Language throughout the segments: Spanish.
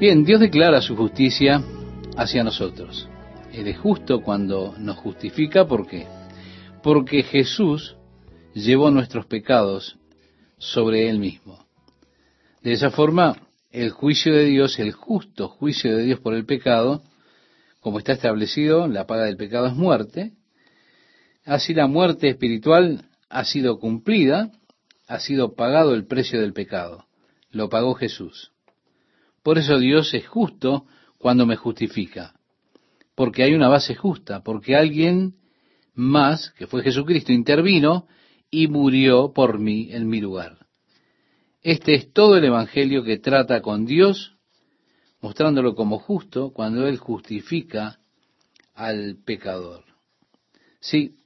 Bien, Dios declara su justicia hacia nosotros. Él es justo cuando nos justifica, ¿por qué? Porque Jesús llevó nuestros pecados sobre Él mismo. De esa forma, el juicio de Dios, el justo juicio de Dios por el pecado, como está establecido, la paga del pecado es muerte, así la muerte espiritual ha sido cumplida, ha sido pagado el precio del pecado, lo pagó Jesús. Por eso Dios es justo cuando me justifica, porque hay una base justa, porque alguien más, que fue Jesucristo, intervino y murió por mí en mi lugar. Este es todo el Evangelio que trata con Dios, mostrándolo como justo cuando Él justifica al pecador. Sí,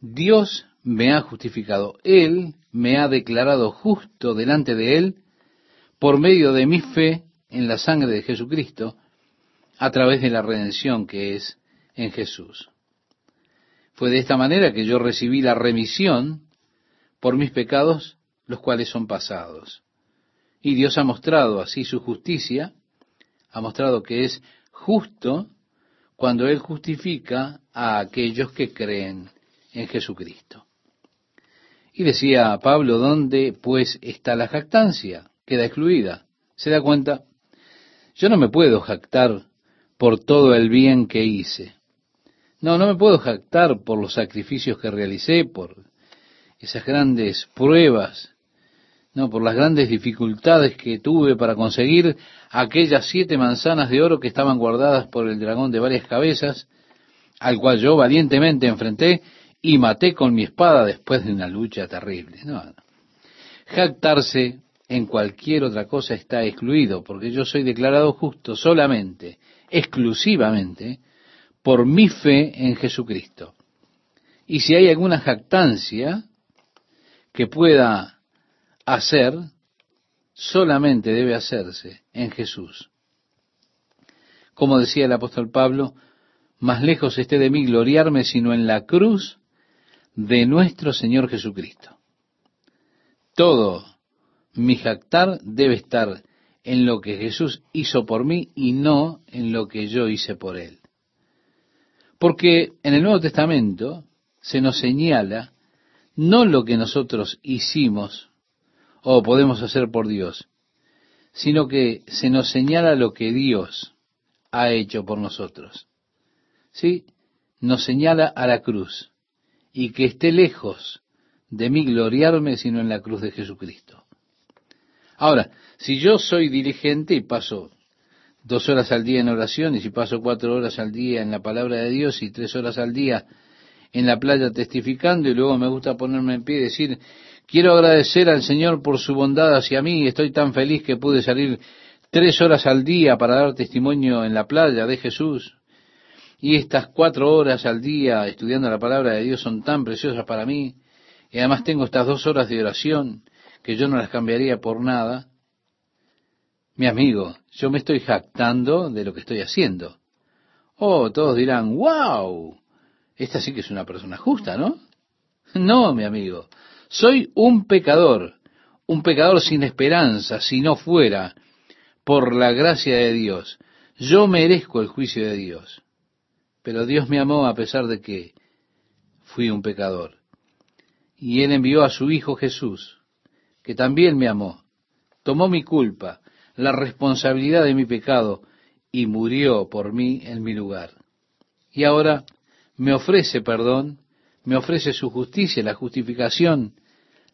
Dios me ha justificado, Él me ha declarado justo delante de Él por medio de mi fe en la sangre de Jesucristo, a través de la redención que es en Jesús. Fue de esta manera que yo recibí la remisión por mis pecados, los cuales son pasados. Y Dios ha mostrado así su justicia, ha mostrado que es justo cuando Él justifica a aquellos que creen en Jesucristo. Y decía Pablo, ¿dónde pues está la jactancia? Queda excluida. ¿Se da cuenta? Yo no me puedo jactar por todo el bien que hice. No, no me puedo jactar por los sacrificios que realicé, por esas grandes pruebas, no, por las grandes dificultades que tuve para conseguir aquellas siete manzanas de oro que estaban guardadas por el dragón de varias cabezas, al cual yo valientemente enfrenté y maté con mi espada después de una lucha terrible. Jactarse en cualquier otra cosa está excluido, porque yo soy declarado justo solamente, exclusivamente, por mi fe en Jesucristo. Y si hay alguna jactancia que pueda hacer, solamente debe hacerse en Jesús. Como decía el apóstol Pablo, más lejos esté de mí gloriarme sino en la cruz de nuestro Señor Jesucristo. Todo mi jactar debe estar en lo que Jesús hizo por mí y no en lo que yo hice por él. Porque en el Nuevo Testamento se nos señala no lo que nosotros hicimos o podemos hacer por Dios, sino que se nos señala lo que Dios ha hecho por nosotros. ¿Sí? Nos señala a la cruz y que esté lejos de mí gloriarme sino en la cruz de Jesucristo. Ahora, si yo soy dirigente y paso dos horas al día en oración, y paso cuatro horas al día en la palabra de Dios y tres horas al día en la playa testificando, y luego me gusta ponerme en pie y decir, quiero agradecer al Señor por su bondad hacia mí, estoy tan feliz que pude salir tres horas al día para dar testimonio en la playa de Jesús, y estas cuatro horas al día estudiando la palabra de Dios son tan preciosas para mí, y además tengo estas dos horas de oración, que yo no las cambiaría por nada, mi amigo, yo me estoy jactando de lo que estoy haciendo. Oh, todos dirán, wow, esta sí que es una persona justa, ¿no? No, mi amigo, soy un pecador, un pecador sin esperanza, si no fuera por la gracia de Dios. Yo merezco el juicio de Dios. Pero Dios me amó a pesar de que fui un pecador. Y Él envió a su Hijo Jesús que también me amó, tomó mi culpa, la responsabilidad de mi pecado, y murió por mí en mi lugar. Y ahora me ofrece perdón, me ofrece su justicia, la justificación,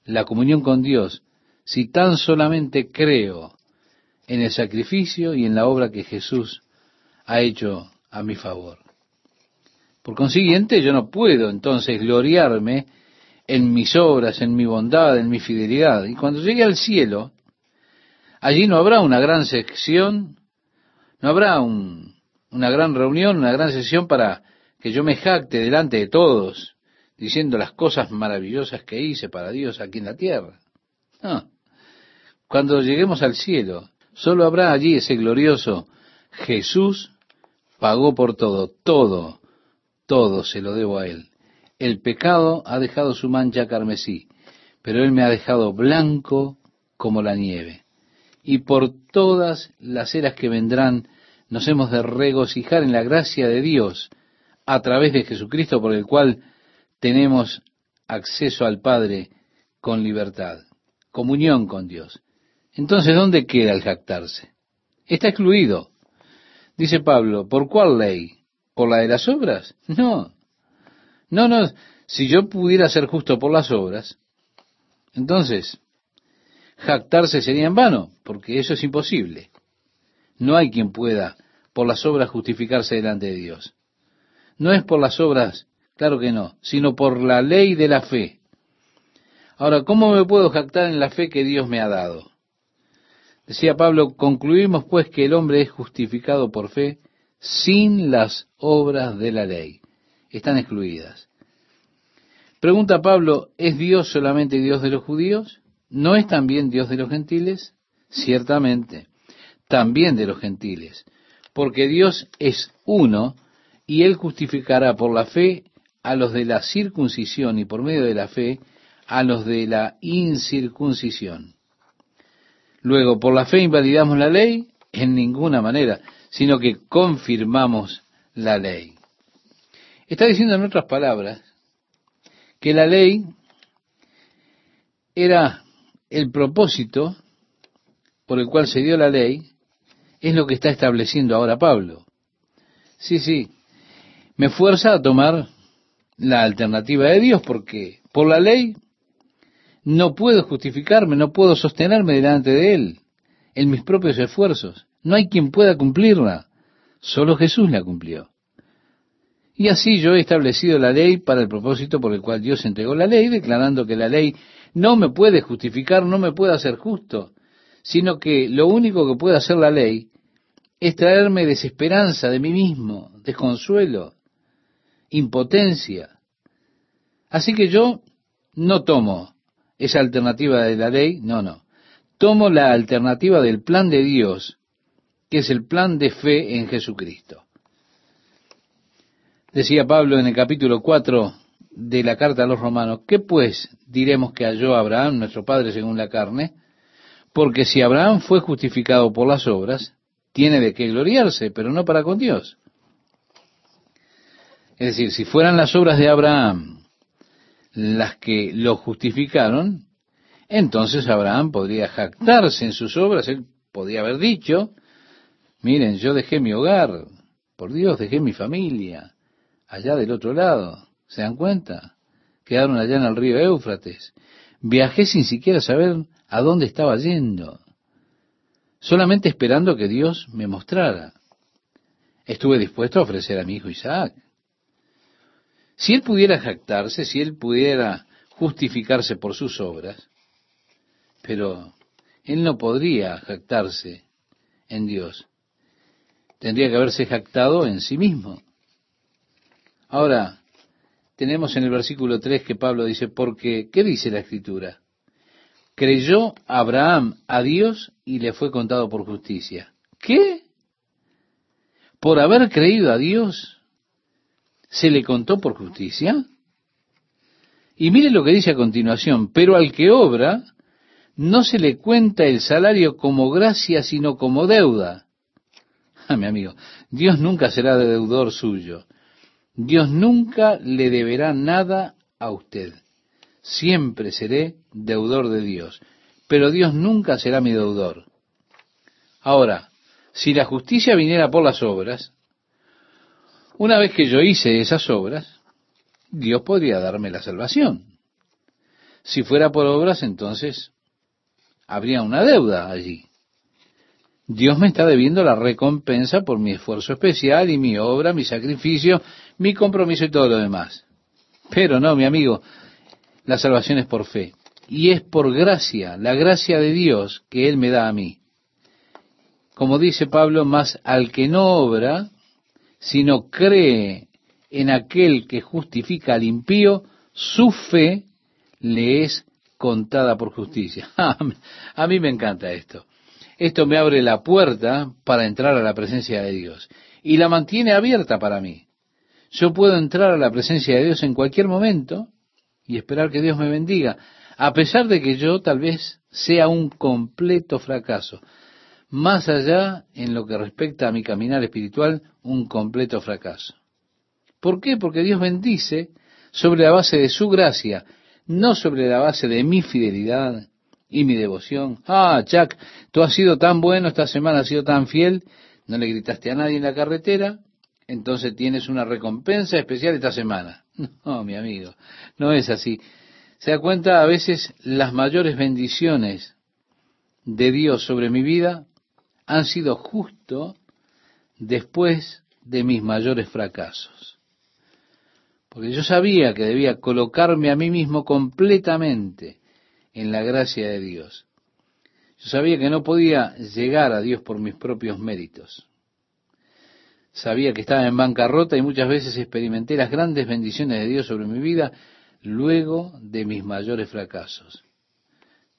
la comunión con Dios, si tan solamente creo en el sacrificio y en la obra que Jesús ha hecho a mi favor. Por consiguiente, yo no puedo entonces gloriarme en mis obras, en mi bondad, en mi fidelidad. Y cuando llegue al cielo, allí no habrá una gran sección, no habrá una gran reunión, una gran sesión para que yo me jacte delante de todos, diciendo las cosas maravillosas que hice para Dios aquí en la tierra. Cuando lleguemos al cielo, solo habrá allí ese glorioso Jesús pagó por todo, todo, todo se lo debo a Él. El pecado ha dejado su mancha carmesí, pero Él me ha dejado blanco como la nieve. y por todas las eras que vendrán nos hemos de regocijar en la gracia de Dios a través de Jesucristo por el cual tenemos acceso al Padre con libertad, comunión con Dios. Entonces, ¿dónde queda el jactarse? Está excluido. Dice Pablo, ¿por cuál ley? ¿Por la de las obras? No. No, no. Si yo pudiera ser justo por las obras, entonces jactarse sería en vano, porque eso es imposible. No hay quien pueda por las obras justificarse delante de Dios. No es por las obras, claro que no, sino por la ley de la fe. Ahora, ¿cómo me puedo jactar en la fe que Dios me ha dado? Decía Pablo, concluimos pues que el hombre es justificado por fe sin las obras de la ley. Están excluidas. Pregunta Pablo, ¿es Dios solamente Dios de los judíos? ¿No es también Dios de los gentiles? Ciertamente, también de los gentiles, porque Dios es uno y Él justificará por la fe a los de la circuncisión y por medio de la fe a los de la incircuncisión. Luego, ¿por la fe invalidamos la ley? En ninguna manera, sino que confirmamos la ley. Está diciendo en otras palabras que la ley era el propósito por el cual se dio la ley, es lo que está estableciendo ahora Pablo. Sí, sí, me fuerza a tomar la alternativa de Dios, porque por la ley no puedo justificarme, no puedo sostenerme delante de Él en mis propios esfuerzos. No hay quien pueda cumplirla, solo Jesús la cumplió. Y así yo he establecido la ley para el propósito por el cual Dios entregó la ley, declarando que la ley no me puede justificar, no me puede hacer justo, sino que lo único que puede hacer la ley es traerme desesperanza de mí mismo, desconsuelo, impotencia. Así que yo no tomo esa alternativa de la ley, no, no. Tomo la alternativa del plan de Dios, que es el plan de fe en Jesucristo. Decía Pablo en el capítulo 4 de la carta a los romanos, ¿qué pues diremos que halló Abraham, nuestro padre según la carne? Porque si Abraham fue justificado por las obras, tiene de qué gloriarse, pero no para con Dios. Es decir, si fueran las obras de Abraham las que lo justificaron, entonces Abraham podría jactarse en sus obras, él podría haber dicho, miren, yo dejé mi hogar, por Dios, dejé mi familia, allá del otro lado. ¿Se dan cuenta? Quedaron allá en el río Éufrates. Viajé sin siquiera saber a dónde estaba yendo, solamente esperando que Dios me mostrara. Estuve dispuesto a ofrecer a mi hijo Isaac. Si él pudiera jactarse, si él pudiera justificarse por sus obras, pero él no podría jactarse en Dios. Tendría que haberse jactado en sí mismo. Ahora, tenemos en el versículo 3 que Pablo dice, porque, ¿qué dice la escritura? Creyó Abraham a Dios y le fue contado por justicia. ¿Qué? Por haber creído a Dios, se le contó por justicia. Y mire lo que dice a continuación, pero al que obra, no se le cuenta el salario como gracia, sino como deuda. Ah, mi amigo, Dios nunca será deudor suyo. Dios nunca le deberá nada a usted. Siempre seré deudor de Dios, pero Dios nunca será mi deudor. Ahora, si la justicia viniera por las obras, una vez que yo hice esas obras, Dios podría darme la salvación. Si fuera por obras, entonces habría una deuda allí. Dios me está debiendo la recompensa por mi esfuerzo especial y mi obra, mi sacrificio, mi compromiso y todo lo demás. Pero no, mi amigo, la salvación es por fe. Y es por gracia, la gracia de Dios que Él me da a mí. Como dice Pablo, más al que no obra, sino cree en aquel que justifica al impío, su fe le es contada por justicia. a mí me encanta esto. Esto me abre la puerta para entrar a la presencia de Dios y la mantiene abierta para mí. Yo puedo entrar a la presencia de Dios en cualquier momento y esperar que Dios me bendiga. a pesar de que yo tal vez sea un completo fracaso, más allá en lo que respecta a mi caminar espiritual, un completo fracaso. ¿Por qué? Porque Dios bendice sobre la base de su gracia, no sobre la base de mi fidelidad y mi devoción. Ah, Chuck, tú has sido tan bueno, esta semana has sido tan fiel, no le gritaste a nadie en la carretera, entonces tienes una recompensa especial esta semana. No, mi amigo, no es así. Se da cuenta, a veces las mayores bendiciones de Dios sobre mi vida han sido justo después de mis mayores fracasos. Porque yo sabía que debía colocarme a mí mismo completamente en la gracia de Dios. Yo sabía que no podía llegar a Dios por mis propios méritos. Sabía que estaba en bancarrota y muchas veces experimenté las grandes bendiciones de Dios sobre mi vida luego de mis mayores fracasos.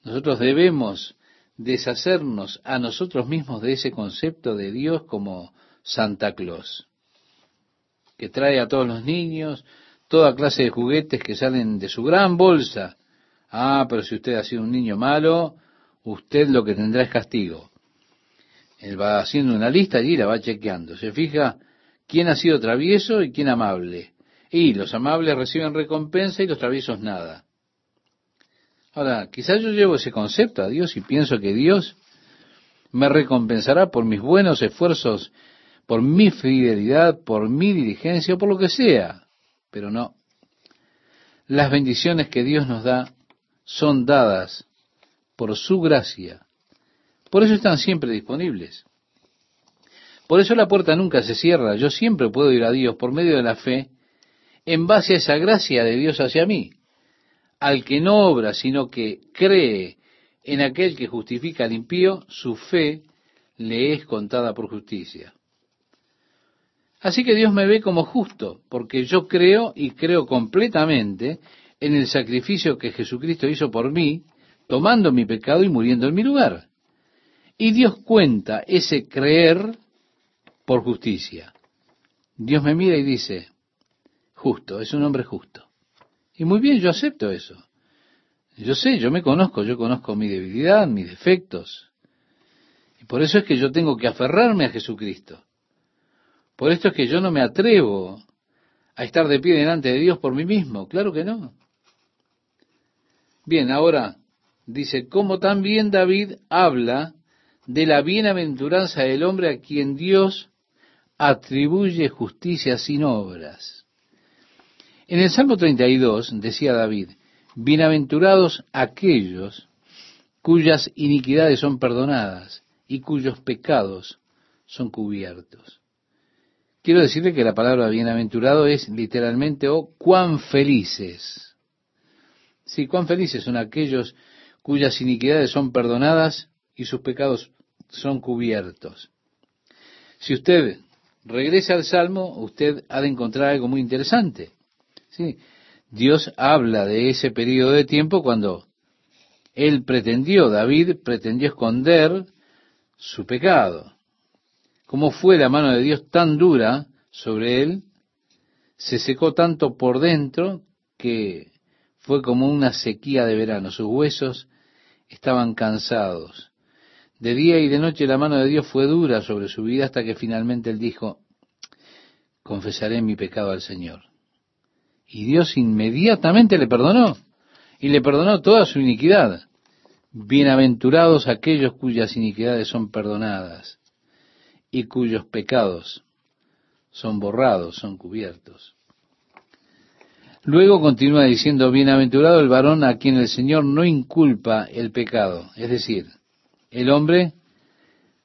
Nosotros debemos deshacernos a nosotros mismos de ese concepto de Dios como Santa Claus, que trae a todos los niños toda clase de juguetes que salen de su gran bolsa. Ah, pero si usted ha sido un niño malo, usted lo que tendrá es castigo. Él va haciendo una lista y la va chequeando. Se fija quién ha sido travieso y quién amable. Y los amables reciben recompensa y los traviesos nada. Ahora, quizás yo llevo ese concepto a Dios y pienso que Dios me recompensará por mis buenos esfuerzos, por mi fidelidad, por mi diligencia por lo que sea. Pero no. Las bendiciones que Dios nos da son dadas por su gracia. Por eso están siempre disponibles. Por eso la puerta nunca se cierra. Yo siempre puedo ir a Dios por medio de la fe en base a esa gracia de Dios hacia mí. Al que no obra, sino que cree en aquel que justifica al impío, su fe le es contada por justicia. Así que Dios me ve como justo, porque yo creo y creo completamente en el sacrificio que Jesucristo hizo por mí, tomando mi pecado y muriendo en mi lugar. Y Dios cuenta ese creer por justicia. Dios me mira y dice, justo, es un hombre justo. Y muy bien, yo acepto eso. Yo sé, yo me conozco, yo conozco mi debilidad, mis defectos. Y por eso es que yo tengo que aferrarme a Jesucristo. Por esto es que yo no me atrevo a estar de pie delante de Dios por mí mismo. Claro que no. Bien, ahora dice, como también David habla de la bienaventuranza del hombre a quien Dios atribuye justicia sin obras. En el Salmo 32 decía David, bienaventurados aquellos cuyas iniquidades son perdonadas y cuyos pecados son cubiertos. Quiero decirle que la palabra bienaventurado es literalmente o oh, cuán felices. Sí, cuán felices son aquellos cuyas iniquidades son perdonadas y sus pecados son cubiertos. Si usted regresa al Salmo, usted ha de encontrar algo muy interesante. Sí, Dios habla de ese periodo de tiempo cuando él pretendió, David pretendió esconder su pecado. ¿Cómo fue la mano de Dios tan dura sobre él? Se secó tanto por dentro que fue como una sequía de verano. Sus huesos estaban cansados. De día y de noche la mano de Dios fue dura sobre su vida hasta que finalmente él dijo, confesaré mi pecado al Señor. Y Dios inmediatamente le perdonó. Y le perdonó toda su iniquidad. Bienaventurados aquellos cuyas iniquidades son perdonadas y cuyos pecados son borrados, son cubiertos. Luego continúa diciendo, bienaventurado el varón a quien el Señor no inculpa el pecado, es decir, el hombre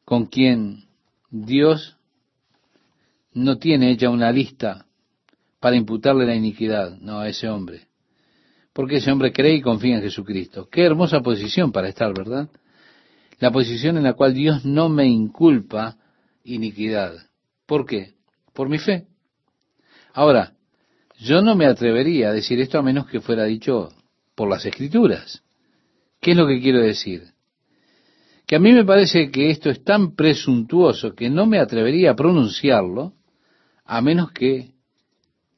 con quien Dios no tiene hecha una lista para imputarle la iniquidad, no a ese hombre. Porque ese hombre cree y confía en Jesucristo. Qué hermosa posición para estar, ¿verdad? La posición en la cual Dios no me inculpa iniquidad. ¿Por qué? Por mi fe. Ahora, yo no me atrevería a decir esto a menos que fuera dicho por las escrituras. ¿Qué es lo que quiero decir? A mí me parece que esto es tan presuntuoso que no me atrevería a pronunciarlo a menos que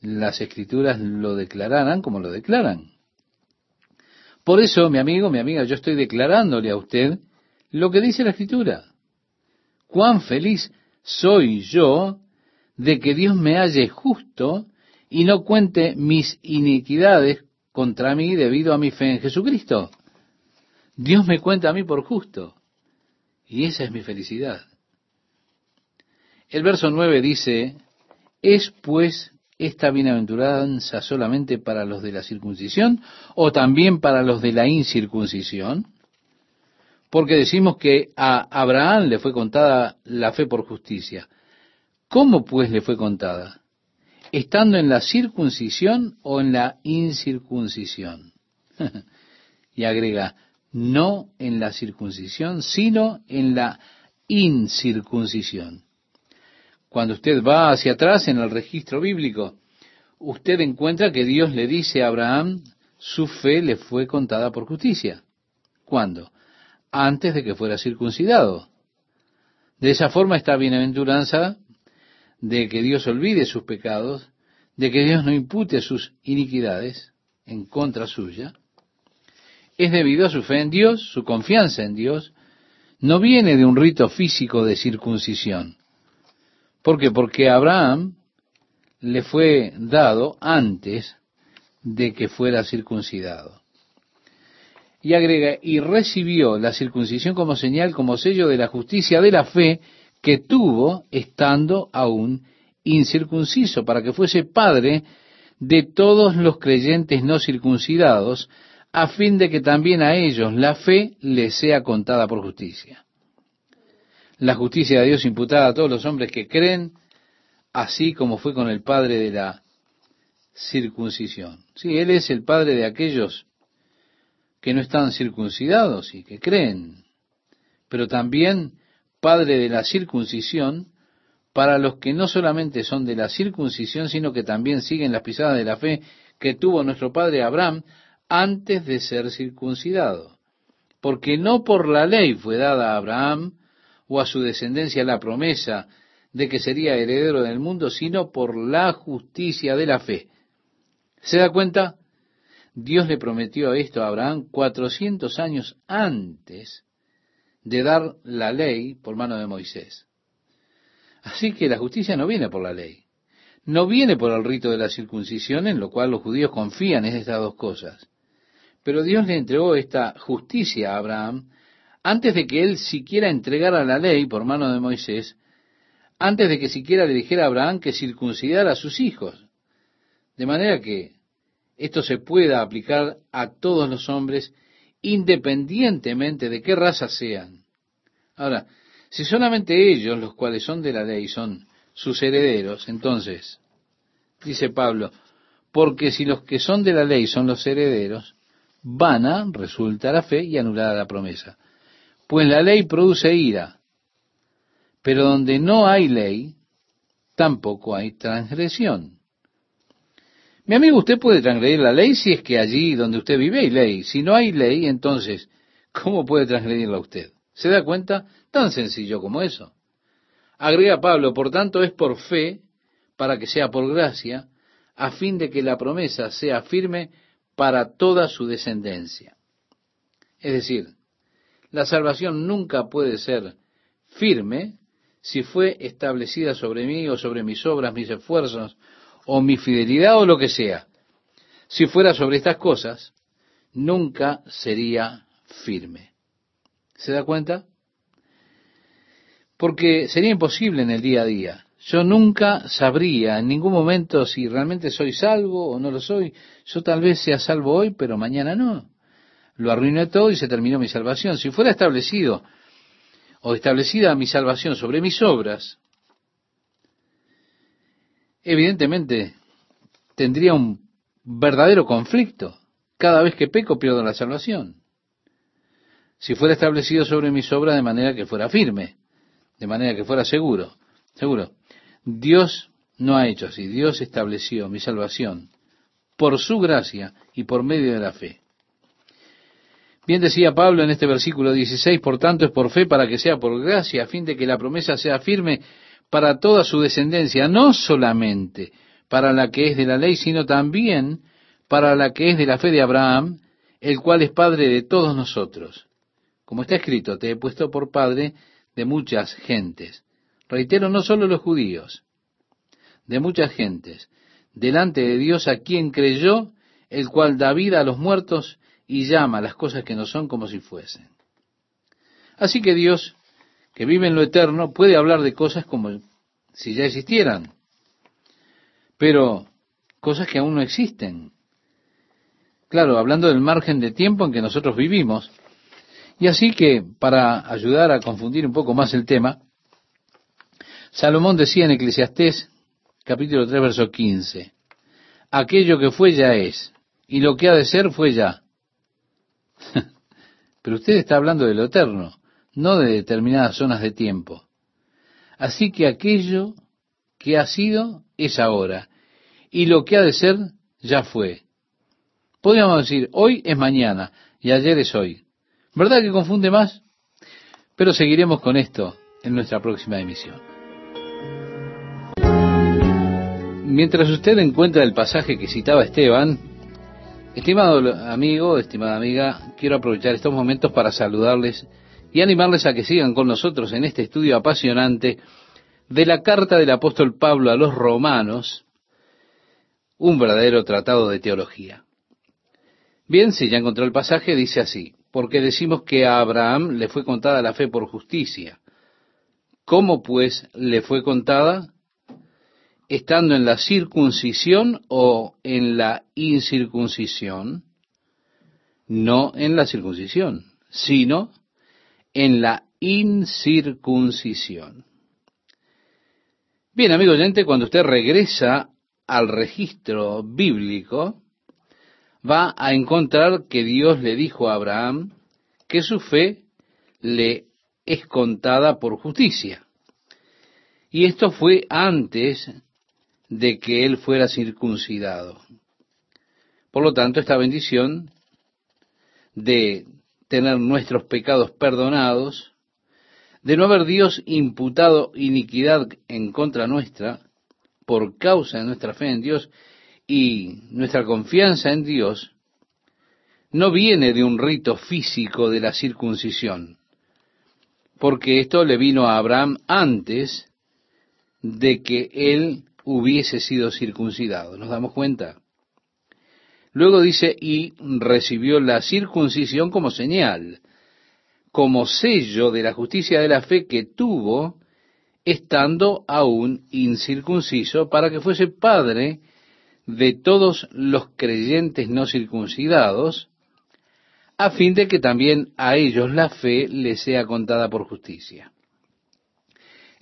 las escrituras lo declararan como lo declaran. Por eso, mi amigo, mi amiga, yo estoy declarándole a usted lo que dice la Escritura. Cuán feliz soy yo de que Dios me halle justo y no cuente mis iniquidades contra mí debido a mi fe en Jesucristo. Dios me cuenta a mí por justo. Y esa es mi felicidad. El verso 9 dice, ¿es pues esta bienaventuranza solamente para los de la circuncisión o también para los de la incircuncisión? Porque decimos que a Abraham le fue contada la fe por justicia. ¿Cómo pues le fue contada? ¿Estando en la circuncisión o en la incircuncisión? y agrega, no en la circuncisión, sino en la incircuncisión. Cuando usted va hacia atrás en el registro bíblico, usted encuentra que Dios le dice a Abraham, su fe le fue contada por justicia. ¿Cuándo? Antes de que fuera circuncidado. De esa forma esta bienaventuranza de que Dios olvide sus pecados, de que Dios no impute sus iniquidades en contra suya, es debido a su fe en Dios, su confianza en Dios, no viene de un rito físico de circuncisión. ¿Por qué? Porque Abraham le fue dado antes de que fuera circuncidado. Y agrega, y recibió la circuncisión como señal, como sello de la justicia de la fe que tuvo estando aún incircunciso, para que fuese padre de todos los creyentes no circuncidados, a fin de que también a ellos la fe les sea contada por justicia. La justicia de Dios imputada a todos los hombres que creen, así como fue con el padre de la circuncisión. Sí, Él es el padre de aquellos que no están circuncidados y que creen, pero también padre de la circuncisión para los que no solamente son de la circuncisión, sino que también siguen las pisadas de la fe que tuvo nuestro padre Abraham antes de ser circuncidado. Porque no por la ley fue dada a Abraham o a su descendencia la promesa de que sería heredero del mundo, sino por la justicia de la fe. ¿Se da cuenta? Dios le prometió esto a Abraham cuatrocientos años antes de dar la ley por mano de Moisés. Así que la justicia no viene por la ley, no viene por el rito de la circuncisión, en lo cual los judíos confían en estas dos cosas. Pero Dios le entregó esta justicia a Abraham antes de que él siquiera entregara la ley por mano de Moisés, antes de que siquiera le dijera a Abraham que circuncidara a sus hijos. De manera que esto se pueda aplicar a todos los hombres independientemente de qué raza sean. Ahora, si solamente ellos, los cuales son de la ley, son sus herederos, entonces, dice Pablo, porque si los que son de la ley son los herederos, vana resulta la fe y anulada la promesa. Pues la ley produce ira, pero donde no hay ley, tampoco hay transgresión. Mi amigo, usted puede transgredir la ley si es que allí donde usted vive hay ley. Si no hay ley, entonces, ¿cómo puede transgredirla usted? ¿Se da cuenta? Tan sencillo como eso. Agrega Pablo, por tanto, es por fe, para que sea por gracia, a fin de que la promesa sea firme para toda su descendencia. Es decir, la salvación nunca puede ser firme si fue establecida sobre mí o sobre mis obras, mis esfuerzos o mi fidelidad o lo que sea, si fuera sobre estas cosas, nunca sería firme. ¿Se da cuenta? Porque sería imposible en el día a día. Yo nunca sabría en ningún momento si realmente soy salvo o no lo soy. Yo tal vez sea salvo hoy, pero mañana no. Lo arruiné todo y se terminó mi salvación. Si fuera establecido o establecida mi salvación sobre mis obras, evidentemente tendría un verdadero conflicto. Cada vez que peco pierdo la salvación. Si fuera establecido sobre mis obras de manera que fuera firme, de manera que fuera seguro, seguro. Dios no ha hecho así. Dios estableció mi salvación por su gracia y por medio de la fe. Bien decía Pablo en este versículo 16, por tanto es por fe para que sea por gracia, a fin de que la promesa sea firme para toda su descendencia, no solamente para la que es de la ley, sino también para la que es de la fe de Abraham, el cual es Padre de todos nosotros. Como está escrito, te he puesto por Padre de muchas gentes. Reitero, no solo los judíos, de muchas gentes, delante de Dios a quien creyó, el cual da vida a los muertos y llama las cosas que no son como si fuesen. Así que Dios, que vive en lo eterno, puede hablar de cosas como si ya existieran, pero cosas que aún no existen. Claro, hablando del margen de tiempo en que nosotros vivimos. Y así que, para ayudar a confundir un poco más el tema, Salomón decía en Eclesiastés capítulo 3, verso 15, aquello que fue ya es, y lo que ha de ser fue ya. Pero usted está hablando de lo eterno, no de determinadas zonas de tiempo. Así que aquello que ha sido es ahora, y lo que ha de ser ya fue. Podríamos decir, hoy es mañana y ayer es hoy. ¿Verdad que confunde más? Pero seguiremos con esto en nuestra próxima emisión. Mientras usted encuentra el pasaje que citaba Esteban, estimado amigo, estimada amiga, quiero aprovechar estos momentos para saludarles y animarles a que sigan con nosotros en este estudio apasionante de la carta del apóstol Pablo a los romanos, un verdadero tratado de teología. Bien, si ya encontró el pasaje, dice así, porque decimos que a Abraham le fue contada la fe por justicia. ¿Cómo pues le fue contada? Estando en la circuncisión o en la incircuncisión, no en la circuncisión, sino en la incircuncisión. Bien, amigo oyente, cuando usted regresa al registro bíblico, va a encontrar que Dios le dijo a Abraham que su fe le es contada por justicia. Y esto fue antes de que él fuera circuncidado. Por lo tanto, esta bendición de tener nuestros pecados perdonados, de no haber Dios imputado iniquidad en contra nuestra por causa de nuestra fe en Dios y nuestra confianza en Dios, no viene de un rito físico de la circuncisión, porque esto le vino a Abraham antes de que él hubiese sido circuncidado. ¿Nos damos cuenta? Luego dice, y recibió la circuncisión como señal, como sello de la justicia de la fe que tuvo estando aún incircunciso, para que fuese padre de todos los creyentes no circuncidados, a fin de que también a ellos la fe les sea contada por justicia.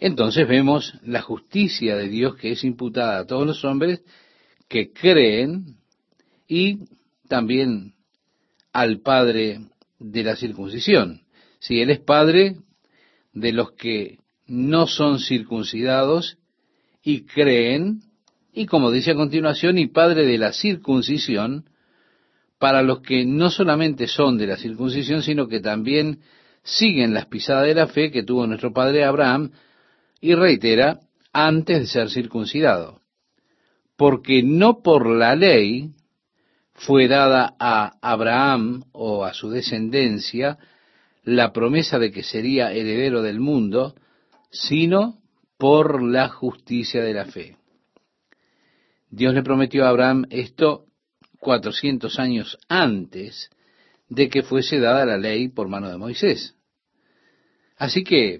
Entonces vemos la justicia de Dios que es imputada a todos los hombres que creen y también al Padre de la circuncisión. Si Él es Padre de los que no son circuncidados y creen, y como dice a continuación, y Padre de la circuncisión, para los que no solamente son de la circuncisión, sino que también siguen las pisadas de la fe que tuvo nuestro padre Abraham, y reitera, antes de ser circuncidado. Porque no por la ley, fue dada a Abraham o a su descendencia la promesa de que sería heredero del mundo, sino por la justicia de la fe. Dios le prometió a Abraham esto cuatrocientos años antes de que fuese dada la ley por mano de Moisés. Así que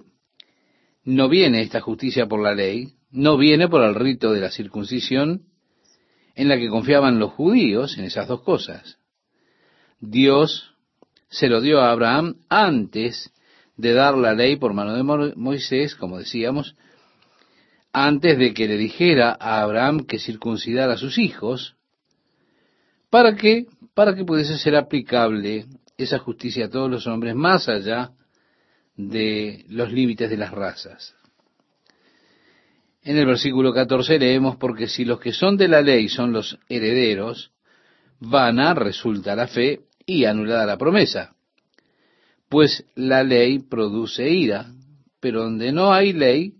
no viene esta justicia por la ley, no viene por el rito de la circuncisión, en la que confiaban los judíos en esas dos cosas. Dios se lo dio a Abraham antes de dar la ley por mano de Moisés, como decíamos, antes de que le dijera a Abraham que circuncidara a sus hijos, ¿para qué? Para que pudiese ser aplicable esa justicia a todos los hombres más allá de los límites de las razas. En el versículo 14 leemos, porque si los que son de la ley son los herederos, vana resulta la fe y anulada la promesa. Pues la ley produce ira, pero donde no hay ley,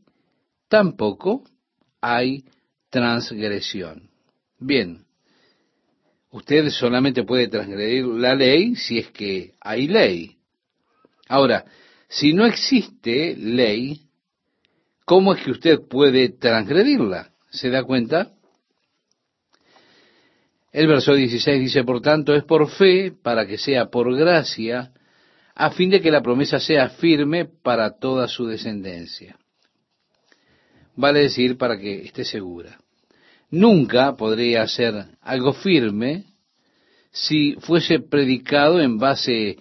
tampoco hay transgresión. Bien, Usted solamente puede transgredir la ley si es que hay ley. Ahora, si no existe ley, ¿cómo es que usted puede transgredirla? ¿Se da cuenta? El verso 16 dice, por tanto, es por fe, para que sea por gracia, a fin de que la promesa sea firme para toda su descendencia. Vale decir, para que esté segura. Nunca podría ser algo firme si fuese predicado en base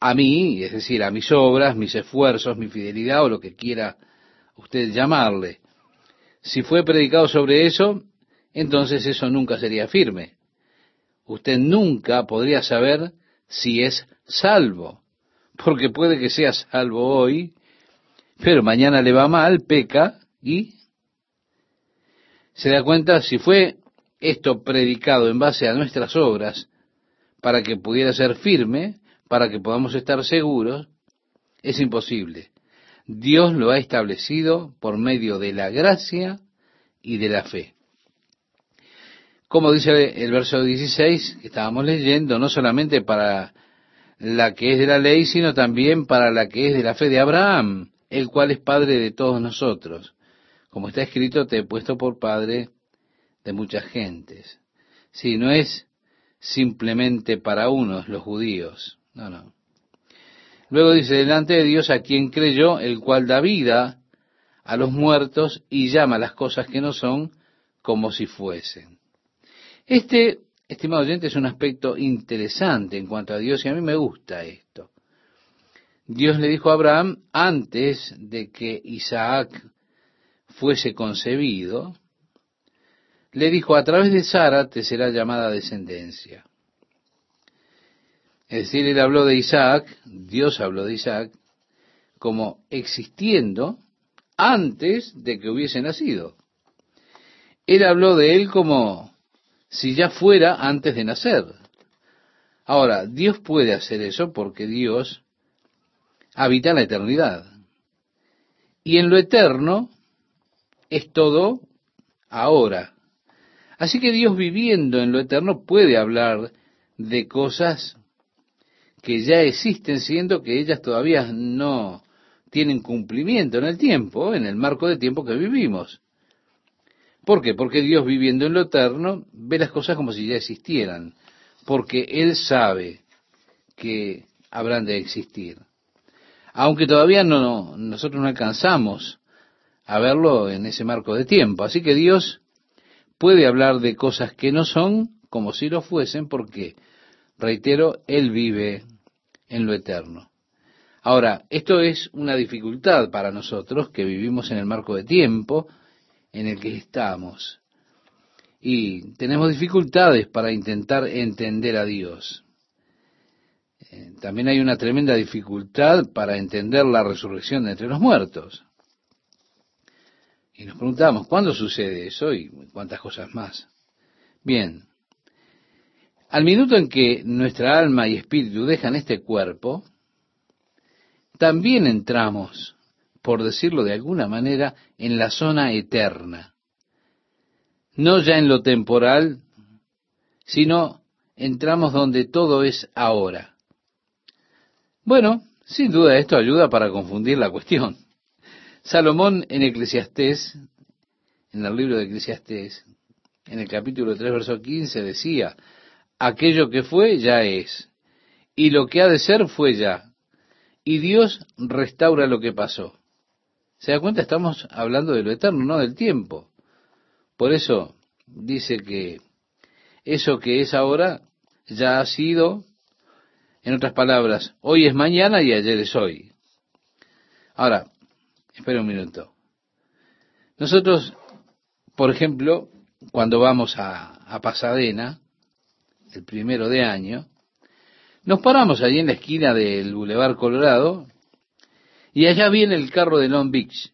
a mí, es decir, a mis obras, mis esfuerzos, mi fidelidad o lo que quiera usted llamarle. Si fue predicado sobre eso, entonces eso nunca sería firme. Usted nunca podría saber si es salvo, porque puede que sea salvo hoy, pero mañana le va mal, peca y se da cuenta si fue esto predicado en base a nuestras obras para que pudiera ser firme, para que podamos estar seguros, es imposible. Dios lo ha establecido por medio de la gracia y de la fe. Como dice el verso 16 que estábamos leyendo, no solamente para la que es de la ley, sino también para la que es de la fe de Abraham, el cual es padre de todos nosotros. Como está escrito, te he puesto por padre de muchas gentes. Si no es simplemente para unos, los judíos. No, no. Luego dice, delante de Dios a quien creyó, el cual da vida a los muertos y llama las cosas que no son como si fuesen. Este, estimado oyente, es un aspecto interesante en cuanto a Dios y a mí me gusta esto. Dios le dijo a Abraham antes de que Isaac fuese concebido, le dijo, a través de Sara te será llamada descendencia. Es decir, él habló de Isaac, Dios habló de Isaac, como existiendo antes de que hubiese nacido. Él habló de él como si ya fuera antes de nacer. Ahora, Dios puede hacer eso porque Dios habita en la eternidad. Y en lo eterno es todo ahora. Así que Dios viviendo en lo eterno puede hablar de cosas que ya existen, siendo que ellas todavía no tienen cumplimiento en el tiempo, en el marco de tiempo que vivimos. ¿Por qué? Porque Dios viviendo en lo eterno ve las cosas como si ya existieran, porque Él sabe que habrán de existir. Aunque todavía no, nosotros no alcanzamos a verlo en ese marco de tiempo. Así que Dios puede hablar de cosas que no son como si lo fuesen, porque, reitero, Él vive en lo eterno. Ahora, esto es una dificultad para nosotros que vivimos en el marco de tiempo en el que estamos. Y tenemos dificultades para intentar entender a Dios. Eh, también hay una tremenda dificultad para entender la resurrección de entre los muertos. Y nos preguntamos, ¿cuándo sucede eso y cuántas cosas más? Bien, al minuto en que nuestra alma y espíritu dejan este cuerpo, también entramos, por decirlo de alguna manera, en la zona eterna. No ya en lo temporal, sino entramos donde todo es ahora. Bueno, sin duda esto ayuda para confundir la cuestión. Salomón en Eclesiastés, en el libro de Eclesiastés, en el capítulo 3, verso 15, decía, aquello que fue ya es, y lo que ha de ser fue ya, y Dios restaura lo que pasó. ¿Se da cuenta? Estamos hablando de lo eterno, no del tiempo. Por eso dice que eso que es ahora ya ha sido, en otras palabras, hoy es mañana y ayer es hoy. Ahora, Espera un minuto. Nosotros, por ejemplo, cuando vamos a, Pasadena, el primero de año, nos paramos allí en la esquina del Boulevard Colorado y allá viene el carro de Long Beach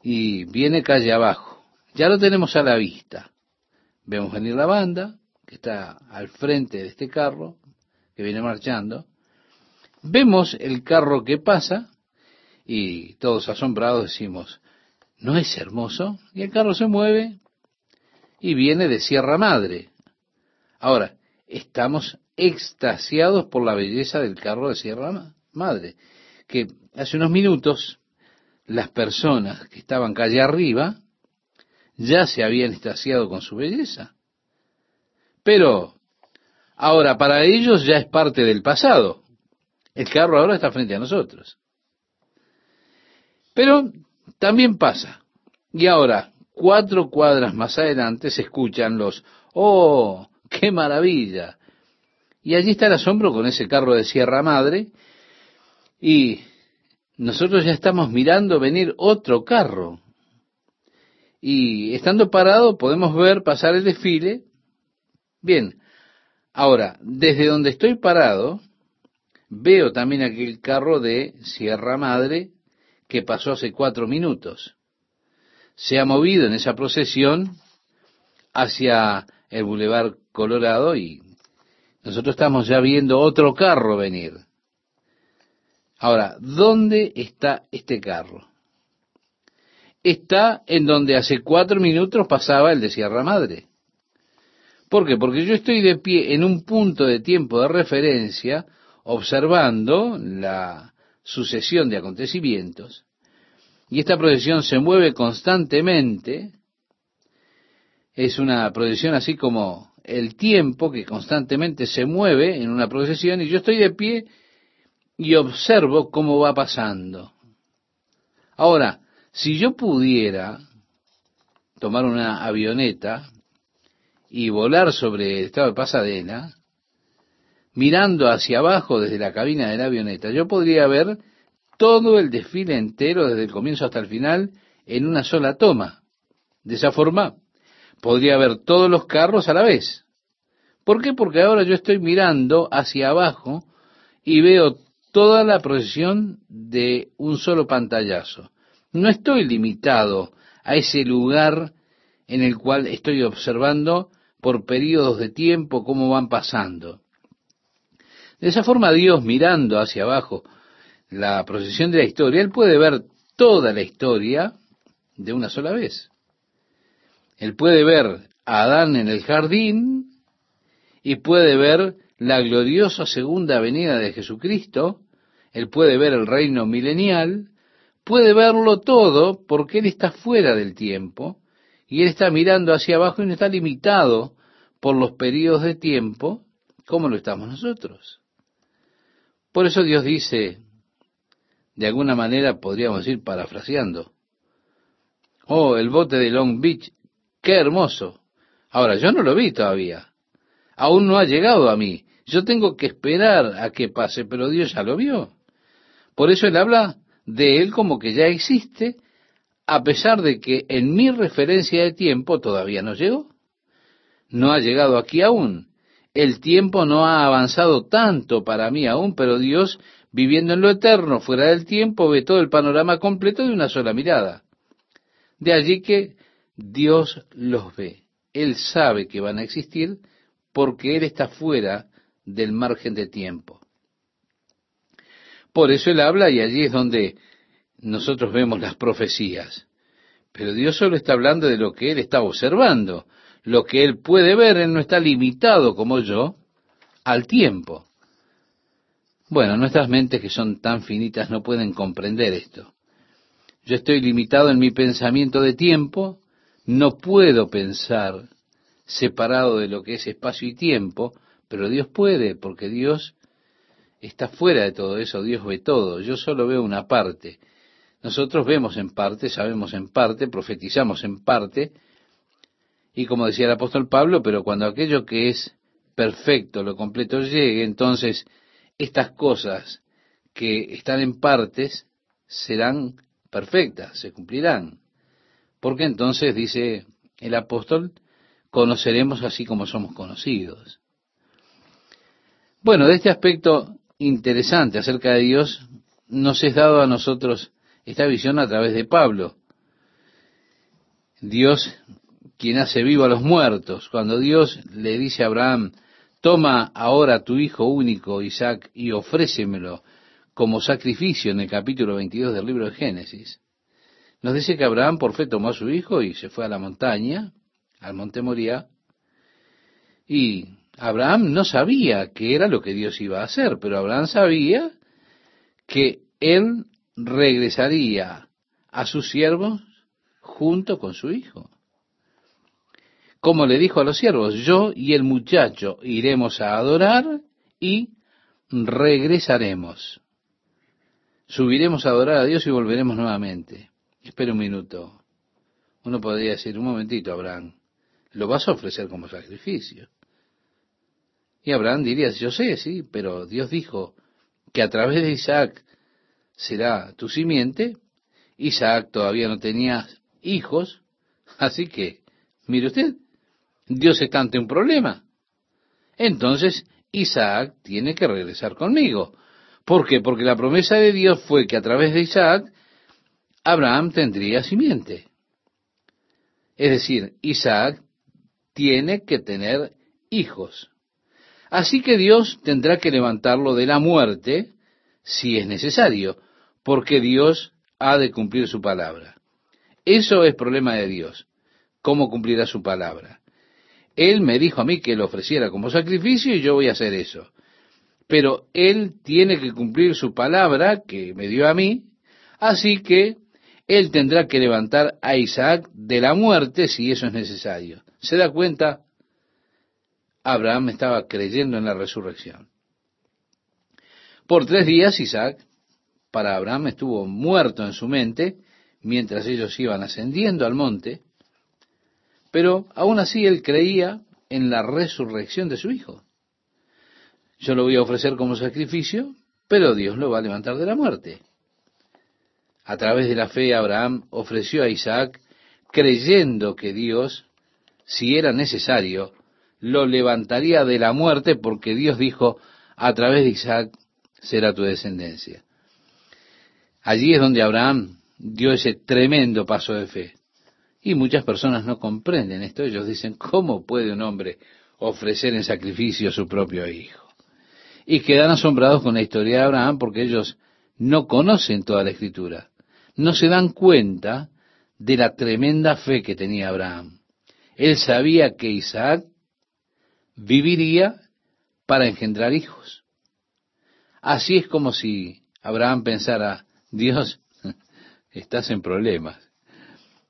y viene calle abajo. Ya lo tenemos a la vista. Vemos venir la banda que está al frente de este carro que viene marchando. Vemos el carro que pasa y todos asombrados decimos, ¿no es hermoso? Y el carro se mueve y viene de Sierra Madre. Ahora, estamos extasiados por la belleza del carro de Sierra Madre, que hace unos minutos las personas que estaban calle arriba ya se habían extasiado con su belleza. Pero ahora para ellos ya es parte del pasado. El carro ahora está frente a nosotros. Pero también pasa. Y ahora, cuatro cuadras más adelante, se escuchan los, oh, qué maravilla. Y allí está el asombro con ese carro de Sierra Madre. Y nosotros ya estamos mirando venir otro carro. Y estando parado podemos ver pasar el desfile. Bien, ahora, desde donde estoy parado, veo también aquel carro de Sierra Madre que pasó hace cuatro minutos. Se ha movido en esa procesión hacia el Boulevard Colorado y nosotros estamos ya viendo otro carro venir. Ahora, ¿dónde está este carro? Está en donde hace cuatro minutos pasaba el de Sierra Madre. ¿Por qué? Porque yo estoy de pie en un punto de tiempo de referencia observando la sucesión de acontecimientos, y esta procesión se mueve constantemente, es una procesión así como el tiempo que constantemente se mueve en una procesión, y yo estoy de pie y observo cómo va pasando. Ahora, si yo pudiera tomar una avioneta y volar sobre el estado de Pasadena, mirando hacia abajo desde la cabina de la avioneta, yo podría ver todo el desfile entero desde el comienzo hasta el final en una sola toma. De esa forma, podría ver todos los carros a la vez. ¿Por qué? Porque ahora yo estoy mirando hacia abajo y veo toda la procesión de un solo pantallazo. No estoy limitado a ese lugar en el cual estoy observando por periodos de tiempo cómo van pasando. De esa forma Dios mirando hacia abajo la procesión de la historia, Él puede ver toda la historia de una sola vez. Él puede ver a Adán en el jardín y puede ver la gloriosa segunda venida de Jesucristo, Él puede ver el reino milenial, puede verlo todo porque Él está fuera del tiempo y Él está mirando hacia abajo y no está limitado por los periodos de tiempo como lo estamos nosotros. Por eso Dios dice, de alguna manera podríamos ir parafraseando, oh, el bote de Long Beach, qué hermoso. Ahora, yo no lo vi todavía. Aún no ha llegado a mí. Yo tengo que esperar a que pase, pero Dios ya lo vio. Por eso Él habla de Él como que ya existe, a pesar de que en mi referencia de tiempo todavía no llegó. No ha llegado aquí aún. El tiempo no ha avanzado tanto para mí aún, pero Dios, viviendo en lo eterno, fuera del tiempo, ve todo el panorama completo de una sola mirada. De allí que Dios los ve. Él sabe que van a existir porque Él está fuera del margen de tiempo. Por eso Él habla y allí es donde nosotros vemos las profecías. Pero Dios solo está hablando de lo que Él está observando lo que él puede ver, él no está limitado como yo al tiempo. Bueno, nuestras mentes que son tan finitas no pueden comprender esto. Yo estoy limitado en mi pensamiento de tiempo, no puedo pensar separado de lo que es espacio y tiempo, pero Dios puede, porque Dios está fuera de todo eso, Dios ve todo, yo solo veo una parte. Nosotros vemos en parte, sabemos en parte, profetizamos en parte, y como decía el apóstol Pablo, pero cuando aquello que es perfecto, lo completo llegue, entonces estas cosas que están en partes serán perfectas, se cumplirán. Porque entonces, dice el apóstol, conoceremos así como somos conocidos. Bueno, de este aspecto interesante acerca de Dios, nos es dado a nosotros esta visión a través de Pablo. Dios quien hace vivo a los muertos. Cuando Dios le dice a Abraham, toma ahora tu hijo único, Isaac, y ofrécemelo como sacrificio en el capítulo 22 del libro de Génesis, nos dice que Abraham por fe tomó a su hijo y se fue a la montaña, al monte Moría, y Abraham no sabía qué era lo que Dios iba a hacer, pero Abraham sabía que él regresaría a sus siervos junto con su hijo. Como le dijo a los siervos, yo y el muchacho iremos a adorar y regresaremos. Subiremos a adorar a Dios y volveremos nuevamente. Espera un minuto. Uno podría decir, un momentito, Abraham, lo vas a ofrecer como sacrificio. Y Abraham diría, yo sé, sí, pero Dios dijo que a través de Isaac será tu simiente. Isaac todavía no tenía hijos, así que, mire usted, Dios está ante un problema. Entonces, Isaac tiene que regresar conmigo. ¿Por qué? Porque la promesa de Dios fue que a través de Isaac, Abraham tendría simiente. Es decir, Isaac tiene que tener hijos. Así que Dios tendrá que levantarlo de la muerte si es necesario, porque Dios ha de cumplir su palabra. Eso es problema de Dios. ¿Cómo cumplirá su palabra? Él me dijo a mí que lo ofreciera como sacrificio y yo voy a hacer eso. Pero Él tiene que cumplir su palabra que me dio a mí, así que Él tendrá que levantar a Isaac de la muerte si eso es necesario. ¿Se da cuenta? Abraham estaba creyendo en la resurrección. Por tres días Isaac, para Abraham, estuvo muerto en su mente mientras ellos iban ascendiendo al monte, pero aún así él creía en la resurrección de su hijo. Yo lo voy a ofrecer como sacrificio, pero Dios lo va a levantar de la muerte. A través de la fe, Abraham ofreció a Isaac, creyendo que Dios, si era necesario, lo levantaría de la muerte, porque Dios dijo, a través de Isaac será tu descendencia. Allí es donde Abraham dio ese tremendo paso de fe. Y muchas personas no comprenden esto. Ellos dicen, ¿cómo puede un hombre ofrecer en sacrificio a su propio hijo? Y quedan asombrados con la historia de Abraham porque ellos no conocen toda la escritura. No se dan cuenta de la tremenda fe que tenía Abraham. Él sabía que Isaac viviría para engendrar hijos. Así es como si Abraham pensara, Dios, estás en problemas.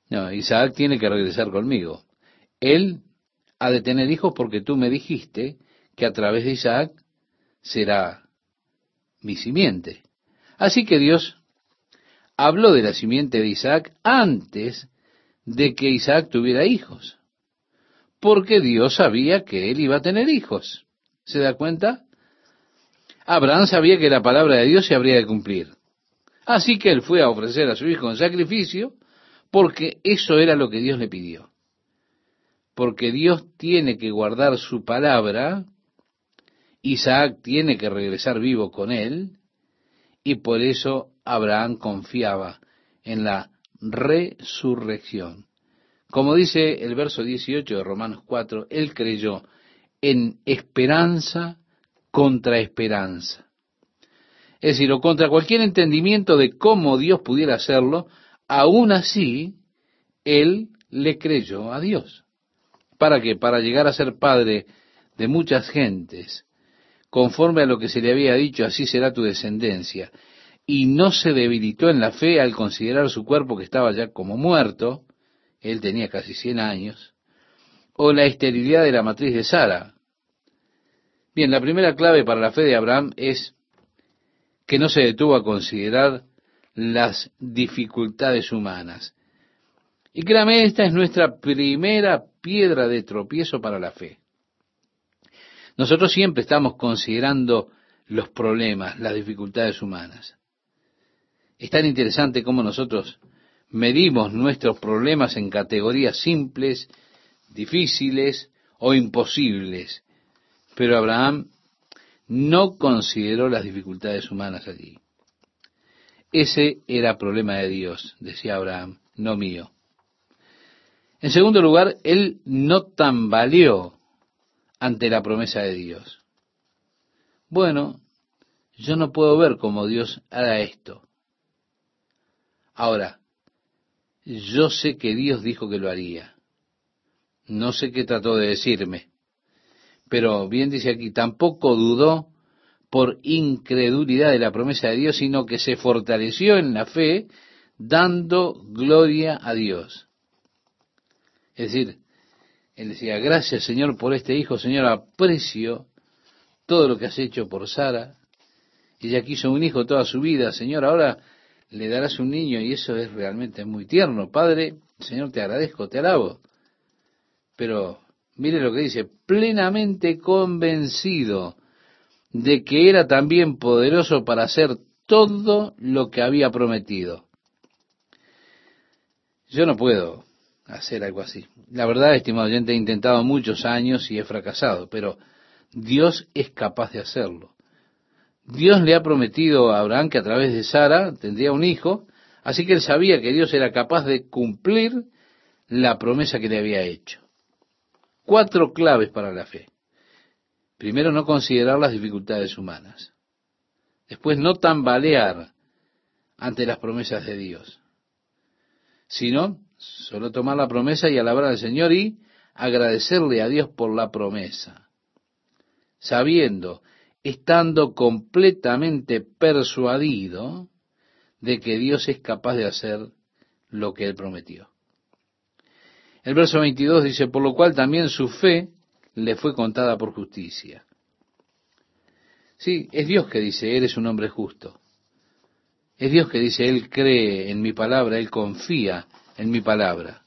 No, Isaac tiene que regresar conmigo. Él ha de tener hijos porque tú me dijiste que a través de Isaac será mi simiente. Así que Dios habló de la simiente de Isaac antes de que Isaac tuviera hijos. Porque Dios sabía que él iba a tener hijos. ¿Se da cuenta? Abraham sabía que la palabra de Dios se habría de cumplir. Así que él fue a ofrecer a su hijo en sacrificio porque eso era lo que Dios le pidió. Porque Dios tiene que guardar su palabra, Isaac tiene que regresar vivo con él, y por eso Abraham confiaba en la resurrección. Como dice el verso 18 de Romanos 4, él creyó en esperanza contra esperanza. Es decir, o contra cualquier entendimiento de cómo Dios pudiera hacerlo, aún así, él le creyó a Dios. ¿Para qué? Para llegar a ser padre de muchas gentes, conforme a lo que se le había dicho, así será tu descendencia. Y no se debilitó en la fe al considerar su cuerpo que estaba ya como muerto, él tenía casi cien años, o la esterilidad de la matriz de Sara. Bien, la primera clave para la fe de Abraham es que no se detuvo a considerar las dificultades humanas. Y créame, esta es nuestra primera piedra de tropiezo para la fe. Nosotros siempre estamos considerando los problemas, las dificultades humanas. Es tan interesante cómo nosotros medimos nuestros problemas en categorías simples, difíciles o imposibles. Pero Abraham no consideró las dificultades humanas allí. Ese era problema de Dios, decía Abraham, no mío. En segundo lugar, él no tambaleó ante la promesa de Dios. Bueno, yo no puedo ver cómo Dios haga esto. Ahora, yo sé que Dios dijo que lo haría. No sé qué trató de decirme, Pero bien dice aquí, tampoco dudó por incredulidad de la promesa de Dios, sino que se fortaleció en la fe, dando gloria a Dios. Es decir, él decía, gracias Señor por este hijo, Señor, aprecio todo lo que has hecho por Sara. Ella quiso un hijo toda su vida, Señor, ahora le darás un niño y eso es realmente muy tierno. Padre, Señor, te agradezco, te alabo. Pero mire lo que dice, plenamente convencido de que era también poderoso para hacer todo lo que había prometido. Yo no puedo hacer algo así. La verdad, estimado oyente, he intentado muchos años y he fracasado, pero Dios es capaz de hacerlo. Dios le ha prometido a Abraham que a través de Sara tendría un hijo, así que él sabía que Dios era capaz de cumplir la promesa que le había hecho. Cuatro claves para la fe. Primero, no considerar las dificultades humanas. Después, no tambalear ante las promesas de Dios, sino Solo tomar la promesa y alabar al Señor y agradecerle a Dios por la promesa. Sabiendo, estando completamente persuadido de que Dios es capaz de hacer lo que Él prometió. El verso 22 dice, por lo cual también su fe le fue contada por justicia. Sí, es Dios que dice, eres un hombre justo. Es Dios que dice, Él cree en mi palabra, Él confía en mi palabra.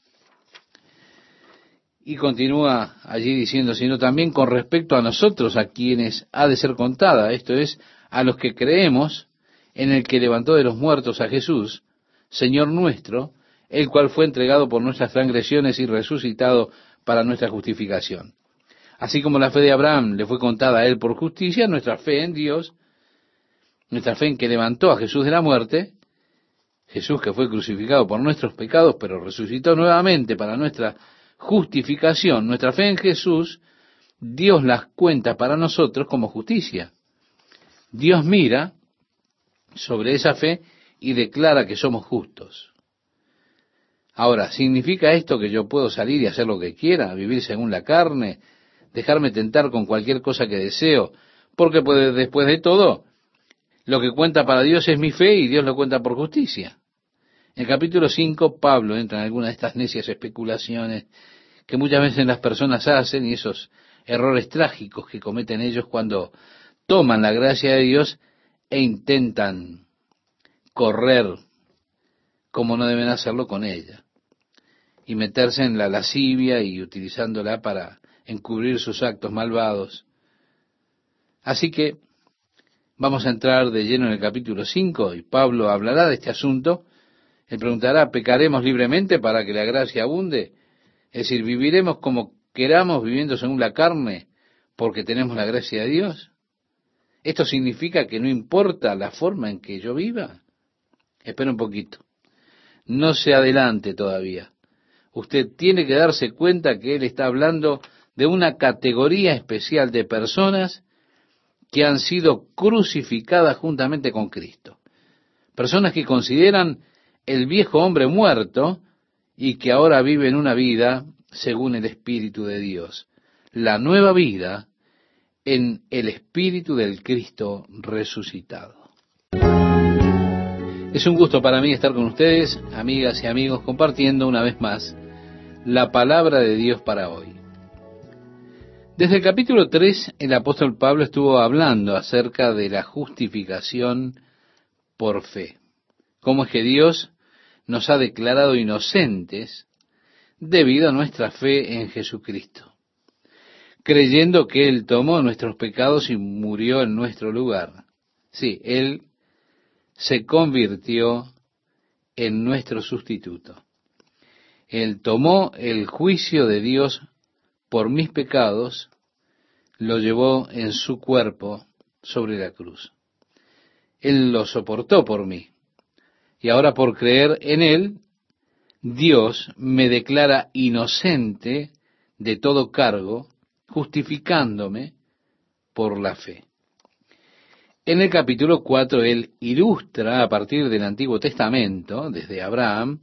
Y continúa allí diciendo, sino también con respecto a nosotros, a quienes ha de ser contada, esto es, a los que creemos en el que levantó de los muertos a Jesús, Señor nuestro, el cual fue entregado por nuestras transgresiones y resucitado para nuestra justificación. Así como la fe de Abraham le fue contada a él por justicia, nuestra fe en Dios, nuestra fe en que levantó a Jesús de la muerte, Jesús que fue crucificado por nuestros pecados, pero resucitó nuevamente para nuestra justificación, nuestra fe en Jesús, Dios las cuenta para nosotros como justicia. Dios mira sobre esa fe y declara que somos justos. Ahora, ¿significa esto que yo puedo salir y hacer lo que quiera, vivir según la carne, dejarme tentar con cualquier cosa que deseo? Porque pues, después de todo, lo que cuenta para Dios es mi fe y Dios lo cuenta por justicia. En el capítulo 5, Pablo entra en algunas de estas necias especulaciones que muchas veces las personas hacen y esos errores trágicos que cometen ellos cuando toman la gracia de Dios e intentan correr como no deben hacerlo con ella y meterse en la lascivia y utilizándola para encubrir sus actos malvados. Así que Vamos a entrar de lleno en el capítulo 5 y Pablo hablará de este asunto. Él preguntará, ¿pecaremos libremente para que la gracia abunde? Es decir, ¿viviremos como queramos viviendo según la carne porque tenemos la gracia de Dios? ¿Esto significa que no importa la forma en que yo viva? Espera un poquito. No se adelante todavía. Usted tiene que darse cuenta que él está hablando de una categoría especial de personas que han sido crucificadas juntamente con Cristo. Personas que consideran el viejo hombre muerto y que ahora viven una vida según el Espíritu de Dios. La nueva vida en el Espíritu del Cristo resucitado. Es un gusto para mí estar con ustedes, amigas y amigos, compartiendo una vez más la palabra de Dios para hoy. Desde el capítulo 3, el apóstol Pablo estuvo hablando acerca de la justificación por fe. Cómo es que Dios nos ha declarado inocentes debido a nuestra fe en Jesucristo, creyendo que Él tomó nuestros pecados y murió en nuestro lugar. Sí, Él se convirtió en nuestro sustituto. Él tomó el juicio de Dios por mis pecados, lo llevó en su cuerpo sobre la cruz. Él lo soportó por mí. Y ahora por creer en Él, Dios me declara inocente de todo cargo, justificándome por la fe. En el capítulo 4 Él ilustra a partir del Antiguo Testamento, desde Abraham,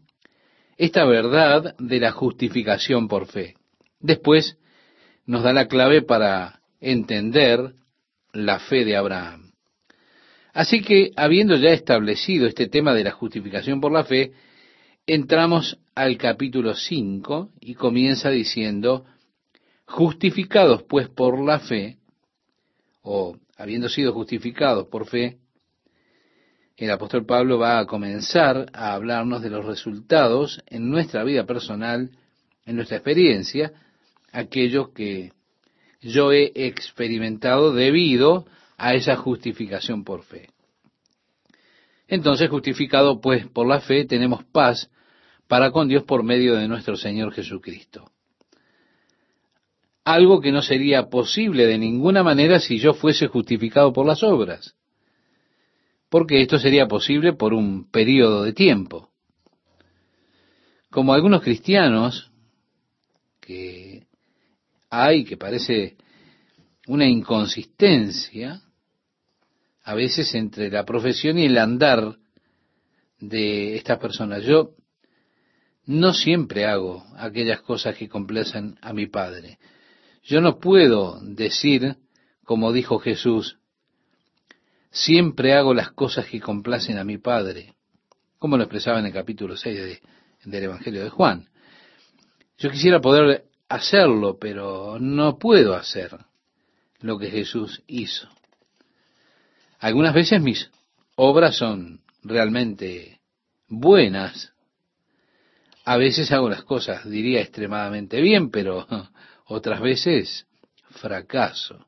esta verdad de la justificación por fe. Después nos da la clave para entender la fe de Abraham. Así que, habiendo ya establecido este tema de la justificación por la fe, entramos al capítulo 5 y comienza diciendo, justificados pues por la fe, o habiendo sido justificados por fe, el apóstol Pablo va a comenzar a hablarnos de los resultados en nuestra vida personal, en nuestra experiencia, aquellos que yo he experimentado debido a esa justificación por fe. Entonces, justificado pues por la fe, tenemos paz para con Dios por medio de nuestro Señor Jesucristo. Algo que no sería posible de ninguna manera si yo fuese justificado por las obras, porque esto sería posible por un periodo de tiempo. Como algunos cristianos que hay, que parece una inconsistencia, a veces entre la profesión y el andar de estas personas. Yo no siempre hago aquellas cosas que complacen a mi Padre. Yo no puedo decir, como dijo Jesús, siempre hago las cosas que complacen a mi Padre, como lo expresaba en el capítulo 6 del Evangelio de Juan. Yo quisiera poder hacerlo, pero no puedo hacer lo que Jesús hizo. Algunas veces mis obras son realmente buenas. A veces hago las cosas, diría, extremadamente bien, pero otras veces fracaso.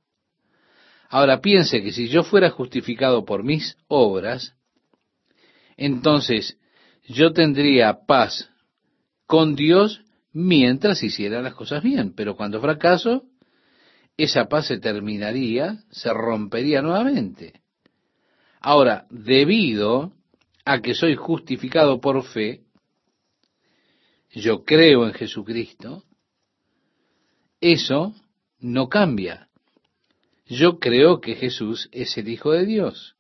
Ahora piense que si yo fuera justificado por mis obras, entonces yo tendría paz con Dios mientras hiciera las cosas bien, pero cuando fracaso, esa paz se terminaría, se rompería nuevamente. Ahora, debido a que soy justificado por fe, yo creo en Jesucristo, eso no cambia. Yo creo que Jesús es el Hijo de Dios.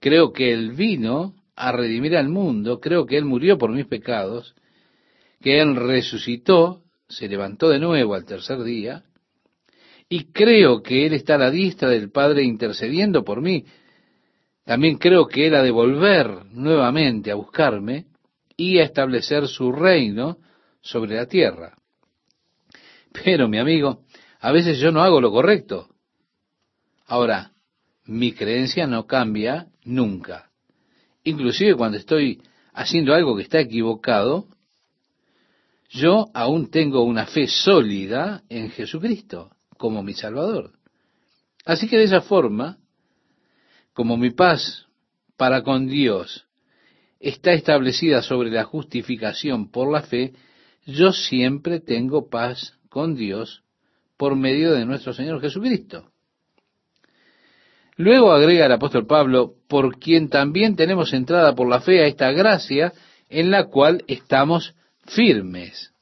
Creo que Él vino a redimir al mundo, creo que Él murió por mis pecados, que Él resucitó, se levantó de nuevo al tercer día, y creo que Él está a la diestra del Padre intercediendo por mí, también creo que ha de volver nuevamente a buscarme y a establecer su reino sobre la tierra. Pero, mi amigo, a veces yo no hago lo correcto. Ahora, mi creencia no cambia nunca. Inclusive cuando estoy haciendo algo que está equivocado, yo aún tengo una fe sólida en Jesucristo como mi Salvador. Así que de esa forma, como mi paz para con Dios está establecida sobre la justificación por la fe, yo siempre tengo paz con Dios por medio de nuestro Señor Jesucristo. Luego agrega el apóstol Pablo, por quien también tenemos entrada por la fe a esta gracia en la cual estamos firmes.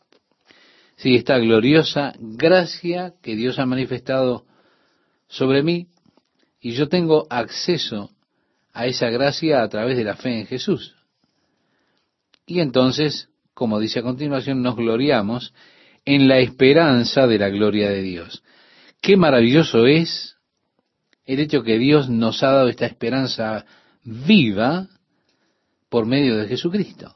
Sí, esta gloriosa gracia que Dios ha manifestado sobre mí y yo tengo acceso a esa gracia a través de la fe en Jesús. Y entonces, como dice a continuación, nos gloriamos en la esperanza de la gloria de Dios. Qué maravilloso es el hecho que Dios nos ha dado esta esperanza viva por medio de Jesucristo.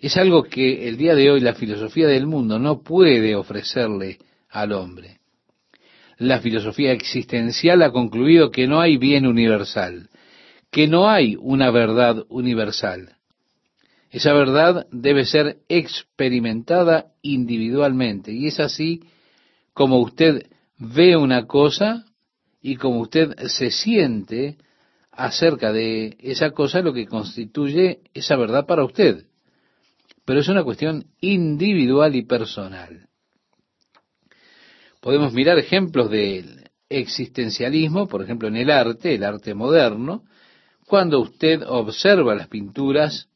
Es algo que el día de hoy la filosofía del mundo no puede ofrecerle al hombre la filosofía existencial ha concluido que no hay bien universal, que no hay una verdad universal. Esa verdad debe ser experimentada individualmente y es así como usted ve una cosa y como usted se siente acerca de esa cosa lo que constituye esa verdad para usted. Pero es una cuestión individual y personal. Podemos mirar ejemplos del existencialismo, por ejemplo, en el arte, el arte moderno, cuando usted observa las pinturas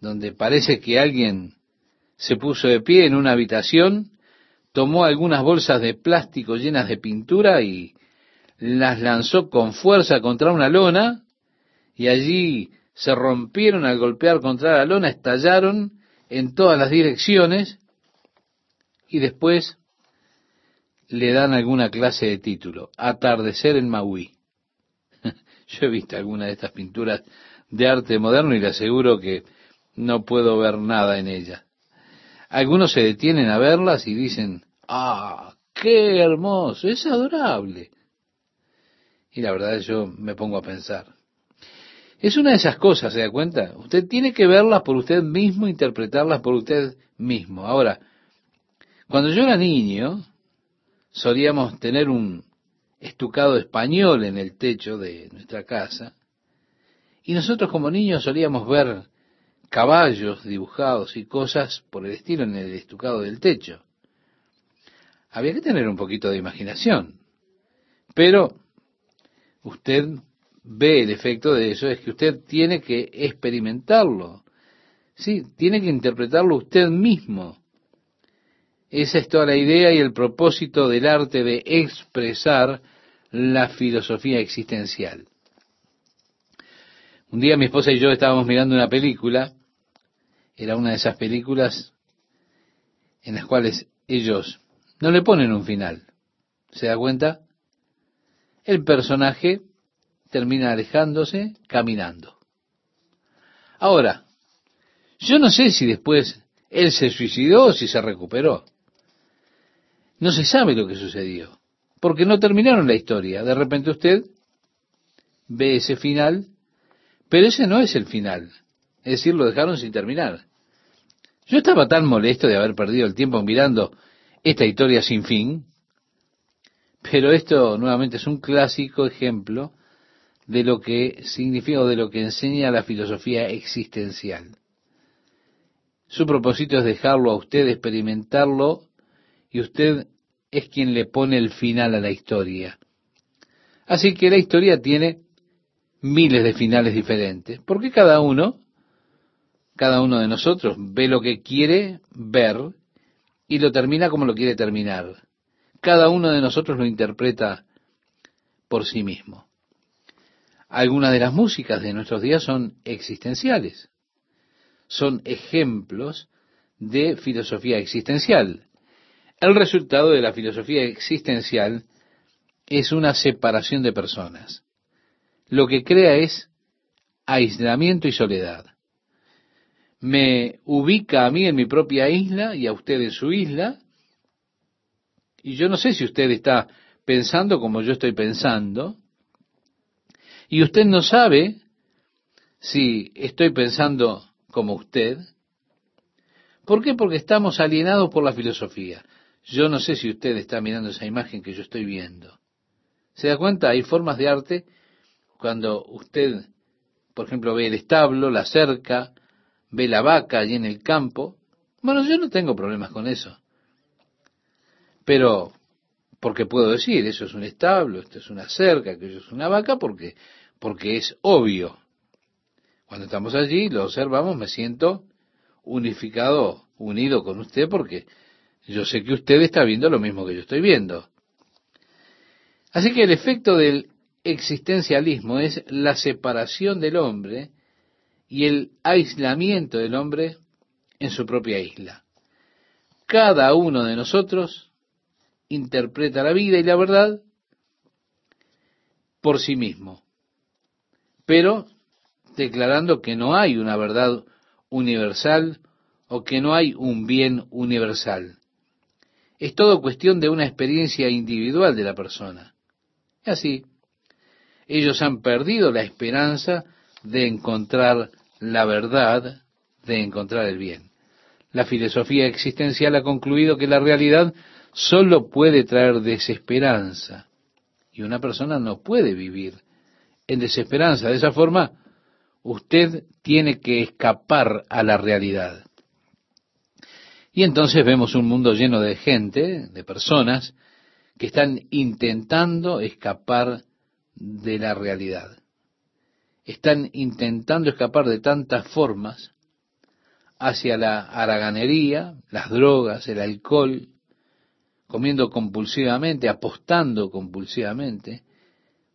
donde parece que alguien se puso de pie en una habitación, tomó algunas bolsas de plástico llenas de pintura y las lanzó con fuerza contra una lona y allí se rompieron al golpear contra la lona, estallaron en todas las direcciones y después le dan alguna clase de título. Atardecer en Maui. Yo he visto alguna de estas pinturas de arte moderno y le aseguro que no puedo ver nada en ella. Algunos se detienen a verlas y dicen, ah, qué hermoso, es adorable. Y la verdad yo me pongo a pensar. Es una de esas cosas, ¿se da cuenta? Usted tiene que verlas por usted mismo, interpretarlas por usted mismo. Ahora, cuando yo era niño, solíamos tener un estucado español en el techo de nuestra casa, y nosotros como niños solíamos ver caballos dibujados y cosas por el estilo en el estucado del techo. Había que tener un poquito de imaginación, pero usted ve el efecto de eso, es que usted tiene que experimentarlo, sí, tiene que interpretarlo usted mismo. Esa es toda la idea y el propósito del arte de expresar la filosofía existencial. Un día mi esposa y yo estábamos mirando una película, era una de esas películas en las cuales ellos no le ponen un final. ¿Se da cuenta? El personaje termina alejándose, caminando. Ahora, yo no sé si después él se suicidó o si se recuperó. No se sabe lo que sucedió, porque no terminaron la historia. De repente usted ve ese final, pero ese no es el final. Es decir, lo dejaron sin terminar. Yo estaba tan molesto de haber perdido el tiempo mirando esta historia sin fin, pero esto nuevamente es un clásico ejemplo de lo que significa o de lo que enseña la filosofía existencial. Su propósito es dejarlo a usted experimentarlo y usted es quien le pone el final a la historia. Así que la historia tiene miles de finales diferentes, porque cada uno, cada uno de nosotros ve lo que quiere ver y lo termina como lo quiere terminar. Cada uno de nosotros lo interpreta por sí mismo. Algunas de las músicas de nuestros días son existenciales, son ejemplos de filosofía existencial. El resultado de la filosofía existencial es una separación de personas. Lo que crea es aislamiento y soledad. Me ubica a mí en mi propia isla y a usted en su isla. Y yo no sé si usted está pensando como yo estoy pensando. Y usted no sabe si estoy pensando como usted. ¿Por qué? Porque estamos alienados por la filosofía. Yo no sé si usted está mirando esa imagen que yo estoy viendo. ¿Se da cuenta? Hay formas de arte cuando usted, por ejemplo, ve el establo, la cerca, ve la vaca allí en el campo. Bueno, yo no tengo problemas con eso. Pero, porque puedo decir, eso es un establo, esto es una cerca, aquello es una vaca, porque, porque es obvio. Cuando estamos allí, lo observamos, me siento unificado, unido con usted, porque yo sé que usted está viendo lo mismo que yo estoy viendo. Así que el efecto del existencialismo es la separación del hombre y el aislamiento del hombre en su propia isla. Cada uno de nosotros interpreta la vida y la verdad por sí mismo, pero declarando que no hay una verdad universal o que no hay un bien universal. Es todo cuestión de una experiencia individual de la persona. Así, ellos han perdido la esperanza de encontrar la verdad, de encontrar el bien. La filosofía existencial ha concluido que la realidad solo puede traer desesperanza. Y una persona no puede vivir en desesperanza. De esa forma, usted tiene que escapar a la realidad. Y entonces vemos un mundo lleno de gente, de personas, que están intentando escapar de la realidad. Están intentando escapar de tantas formas hacia la haraganería, las drogas, el alcohol, comiendo compulsivamente, apostando compulsivamente,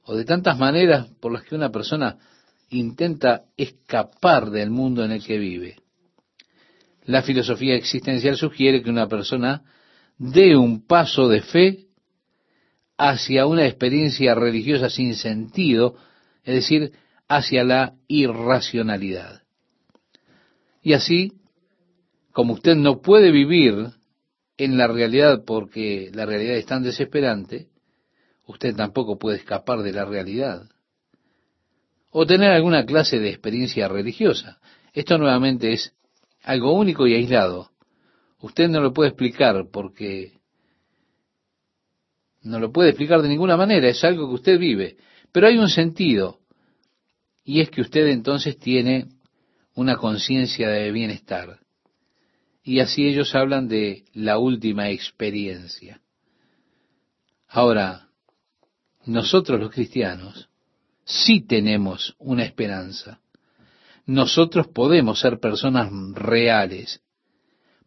o de tantas maneras por las que una persona intenta escapar del mundo en el que vive. La filosofía existencial sugiere que una persona dé un paso de fe hacia una experiencia religiosa sin sentido, es decir, hacia la irracionalidad. Y así, como usted no puede vivir en la realidad porque la realidad es tan desesperante, usted tampoco puede escapar de la realidad. O tener alguna clase de experiencia religiosa. Esto nuevamente es algo único y aislado. Usted no lo puede explicar porque no lo puede explicar de ninguna manera, es algo que usted vive. Pero hay un sentido, y es que usted entonces tiene una conciencia de bienestar. Y así ellos hablan de la última experiencia. Ahora, nosotros los cristianos sí tenemos una esperanza. Nosotros podemos ser personas reales,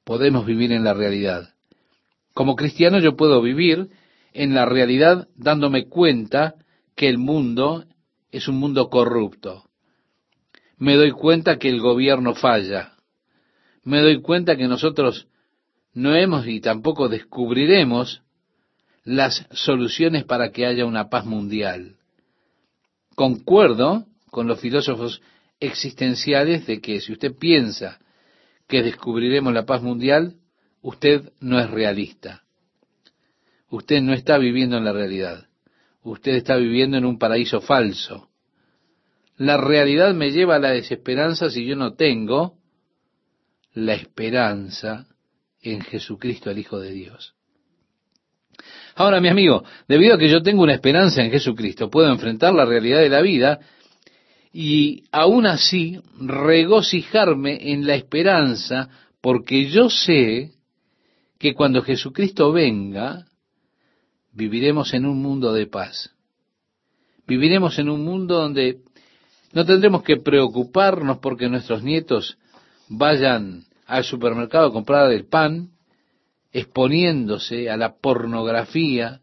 podemos vivir en la realidad. Como cristiano yo puedo vivir en la realidad dándome cuenta que el mundo es un mundo corrupto. Me doy cuenta que el gobierno falla. Me doy cuenta que nosotros no hemos y tampoco descubriremos las soluciones para que haya una paz mundial. Concuerdo con los filósofos existenciales de que si usted piensa que descubriremos la paz mundial, usted no es realista. Usted no está viviendo en la realidad. Usted está viviendo en un paraíso falso. La realidad me lleva a la desesperanza si yo no tengo la esperanza en Jesucristo, el Hijo de Dios. Ahora, mi amigo, debido a que yo tengo una esperanza en Jesucristo, puedo enfrentar la realidad de la vida y aún así regocijarme en la esperanza porque yo sé que cuando Jesucristo venga, viviremos en un mundo de paz. Viviremos en un mundo donde no tendremos que preocuparnos porque nuestros nietos vayan al supermercado a comprar el pan, exponiéndose a la pornografía,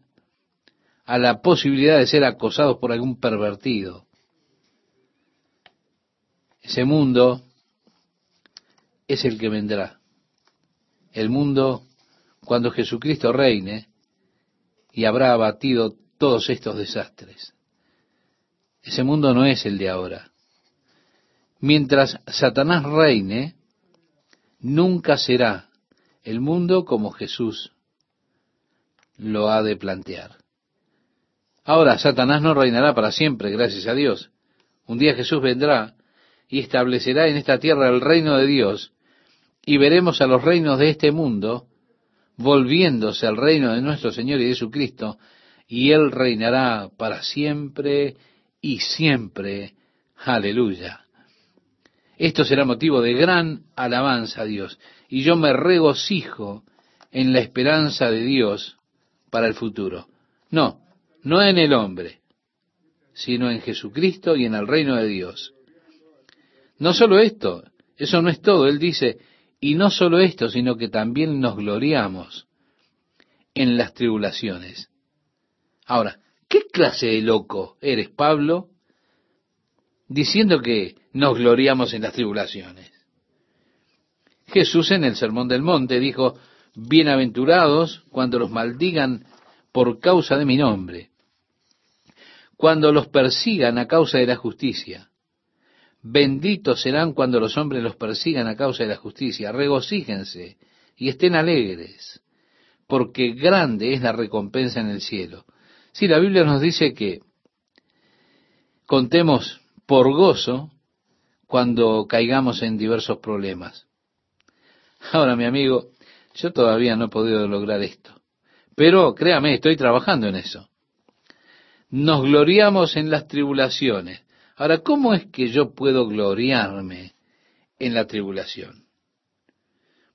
a la posibilidad de ser acosados por algún pervertido. Ese mundo es el que vendrá. El mundo cuando Jesucristo reine y habrá abatido todos estos desastres. Ese mundo no es el de ahora. Mientras Satanás reine, nunca será el mundo como Jesús lo ha de plantear. Ahora, Satanás no reinará para siempre, gracias a Dios. Un día Jesús vendrá y establecerá en esta tierra el reino de Dios, y veremos a los reinos de este mundo volviéndose al reino de nuestro Señor y Jesucristo, y Él reinará para siempre y siempre. Aleluya. Esto será motivo de gran alabanza a Dios y yo me regocijo en la esperanza de Dios para el futuro. No, no en el hombre, sino en Jesucristo y en el reino de Dios. No solo esto, eso no es todo. Él dice, y no solo esto, sino que también nos gloriamos en las tribulaciones. Ahora, ¿qué clase de loco eres, Pablo, diciendo que nos gloriamos en las tribulaciones? Jesús en el Sermón del Monte dijo, bienaventurados cuando los maldigan por causa de mi nombre, cuando los persigan a causa de la justicia. Benditos serán cuando los hombres los persigan a causa de la justicia. Regocíjense y estén alegres, porque grande es la recompensa en el cielo. Si la Biblia nos dice que contemos por gozo cuando caigamos en diversos problemas. Ahora, mi amigo, yo todavía no he podido lograr esto. Pero créame, estoy trabajando en eso. Nos gloriamos en las tribulaciones. Ahora, ¿cómo es que yo puedo gloriarme en la tribulación?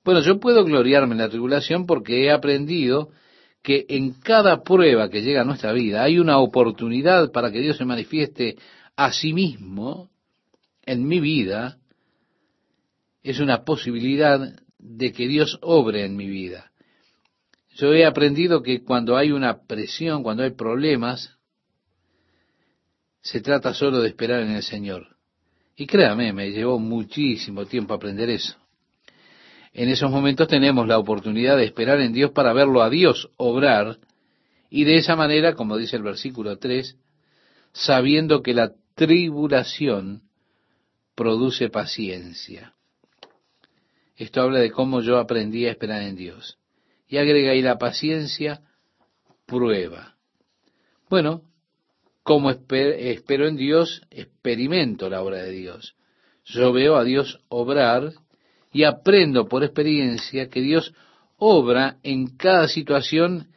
Bueno, yo puedo gloriarme en la tribulación porque he aprendido que en cada prueba que llega a nuestra vida hay una oportunidad para que Dios se manifieste a sí mismo en mi vida. Es una posibilidad de que Dios obre en mi vida. Yo he aprendido que cuando hay una presión, cuando hay problemas, se trata solo de esperar en el Señor. Y créame, me llevó muchísimo tiempo aprender eso. En esos momentos tenemos la oportunidad de esperar en Dios para verlo a Dios obrar Y de esa manera, como dice el versículo 3, sabiendo que la tribulación produce paciencia. Esto habla de cómo yo aprendí a esperar en Dios. Y agrega ahí la paciencia, prueba. Bueno, como espero en Dios, experimento la obra de Dios. Yo veo a Dios obrar y aprendo por experiencia que Dios obra en cada situación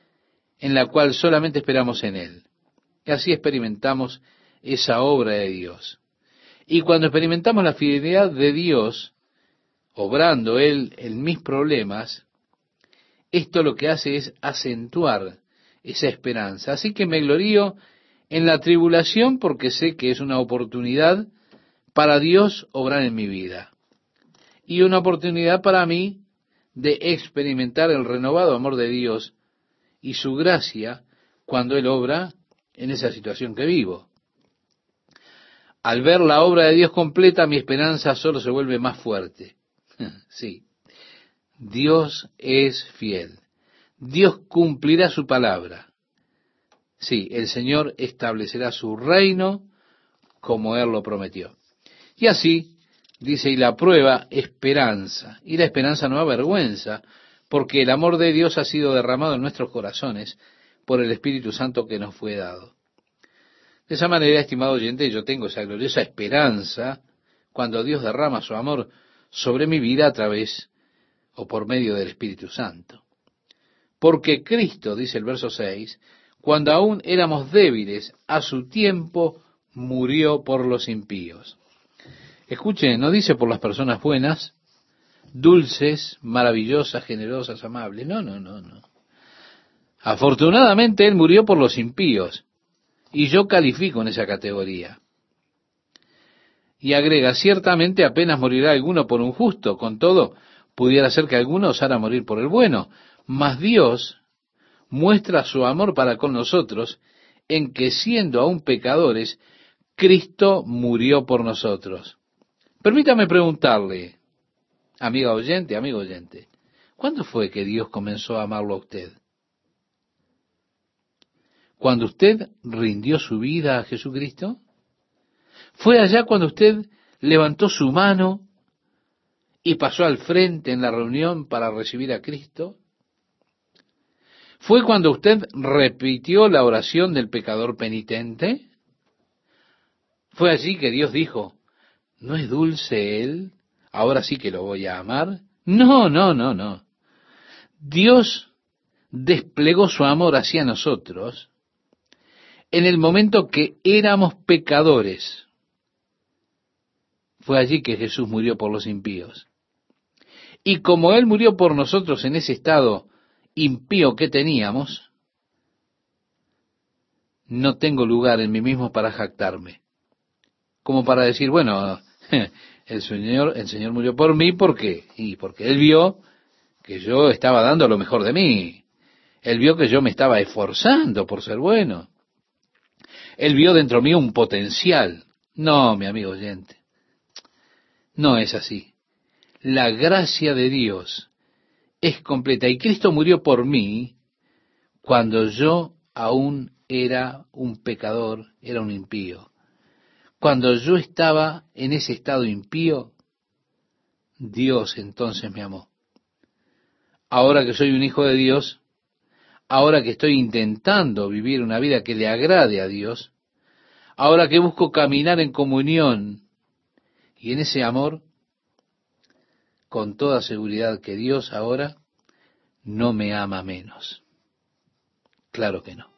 en la cual solamente esperamos en Él. Y así experimentamos esa obra de Dios. Y cuando experimentamos la fidelidad de Dios, obrando Él en mis problemas, esto lo que hace es acentuar esa esperanza. Así que me glorío en la tribulación porque sé que es una oportunidad para Dios obrar en mi vida. Y una oportunidad para mí de experimentar el renovado amor de Dios y su gracia cuando Él obra en esa situación que vivo. Al ver la obra de Dios completa, mi esperanza solo se vuelve más fuerte. sí, Dios es fiel. Dios cumplirá su palabra. Sí, el Señor establecerá su reino como Él lo prometió. Y así, dice, y la prueba, esperanza. Y la esperanza no avergüenza, porque el amor de Dios ha sido derramado en nuestros corazones por el Espíritu Santo que nos fue dado. De esa manera, estimado oyente, yo tengo esa gloriosa esperanza cuando Dios derrama su amor sobre mi vida a través o por medio del Espíritu Santo. Porque Cristo, dice el verso 6, cuando aún éramos débiles, a su tiempo murió por los impíos. Escuche, no dice por las personas buenas, dulces, maravillosas, generosas, amables. No, no, no, no. Afortunadamente Él murió por los impíos. Y yo califico en esa categoría. Y agrega, ciertamente apenas morirá alguno por un justo, con todo, pudiera ser que alguno osara morir por el bueno, mas Dios muestra su amor para con nosotros en que siendo aún pecadores, Cristo murió por nosotros. Permítame preguntarle, amiga oyente, amigo oyente, ¿cuándo fue que Dios comenzó a amarlo a usted? ¿Cuando usted rindió su vida a Jesucristo? ¿Fue allá cuando usted levantó su mano y pasó al frente en la reunión para recibir a Cristo? ¿Fue cuando usted repitió la oración del pecador penitente? ¿Fue allí que Dios dijo, ¿No es dulce él? Ahora sí que lo voy a amar. No, no, no, no. Dios desplegó su amor hacia nosotros en el momento que éramos pecadores. Fue allí que Jesús murió por los impíos. Y como Él murió por nosotros en ese estado impío que teníamos, no tengo lugar en mí mismo para jactarme. Como para decir, bueno, el Señor, el Señor murió por mí, ¿por qué? Y porque Él vio que yo estaba dando lo mejor de mí. Él vio que yo me estaba esforzando por ser bueno. Él vio dentro mío un potencial. No, mi amigo oyente. No es así. La gracia de Dios es completa. Y Cristo murió por mí cuando yo aún era un pecador, era un impío. Cuando yo estaba en ese estado impío, Dios entonces me amó. Ahora que soy un hijo de Dios, ahora que estoy intentando vivir una vida que le agrade a Dios, ahora que busco caminar en comunión y en ese amor, con toda seguridad que Dios ahora no me ama menos. Claro que no.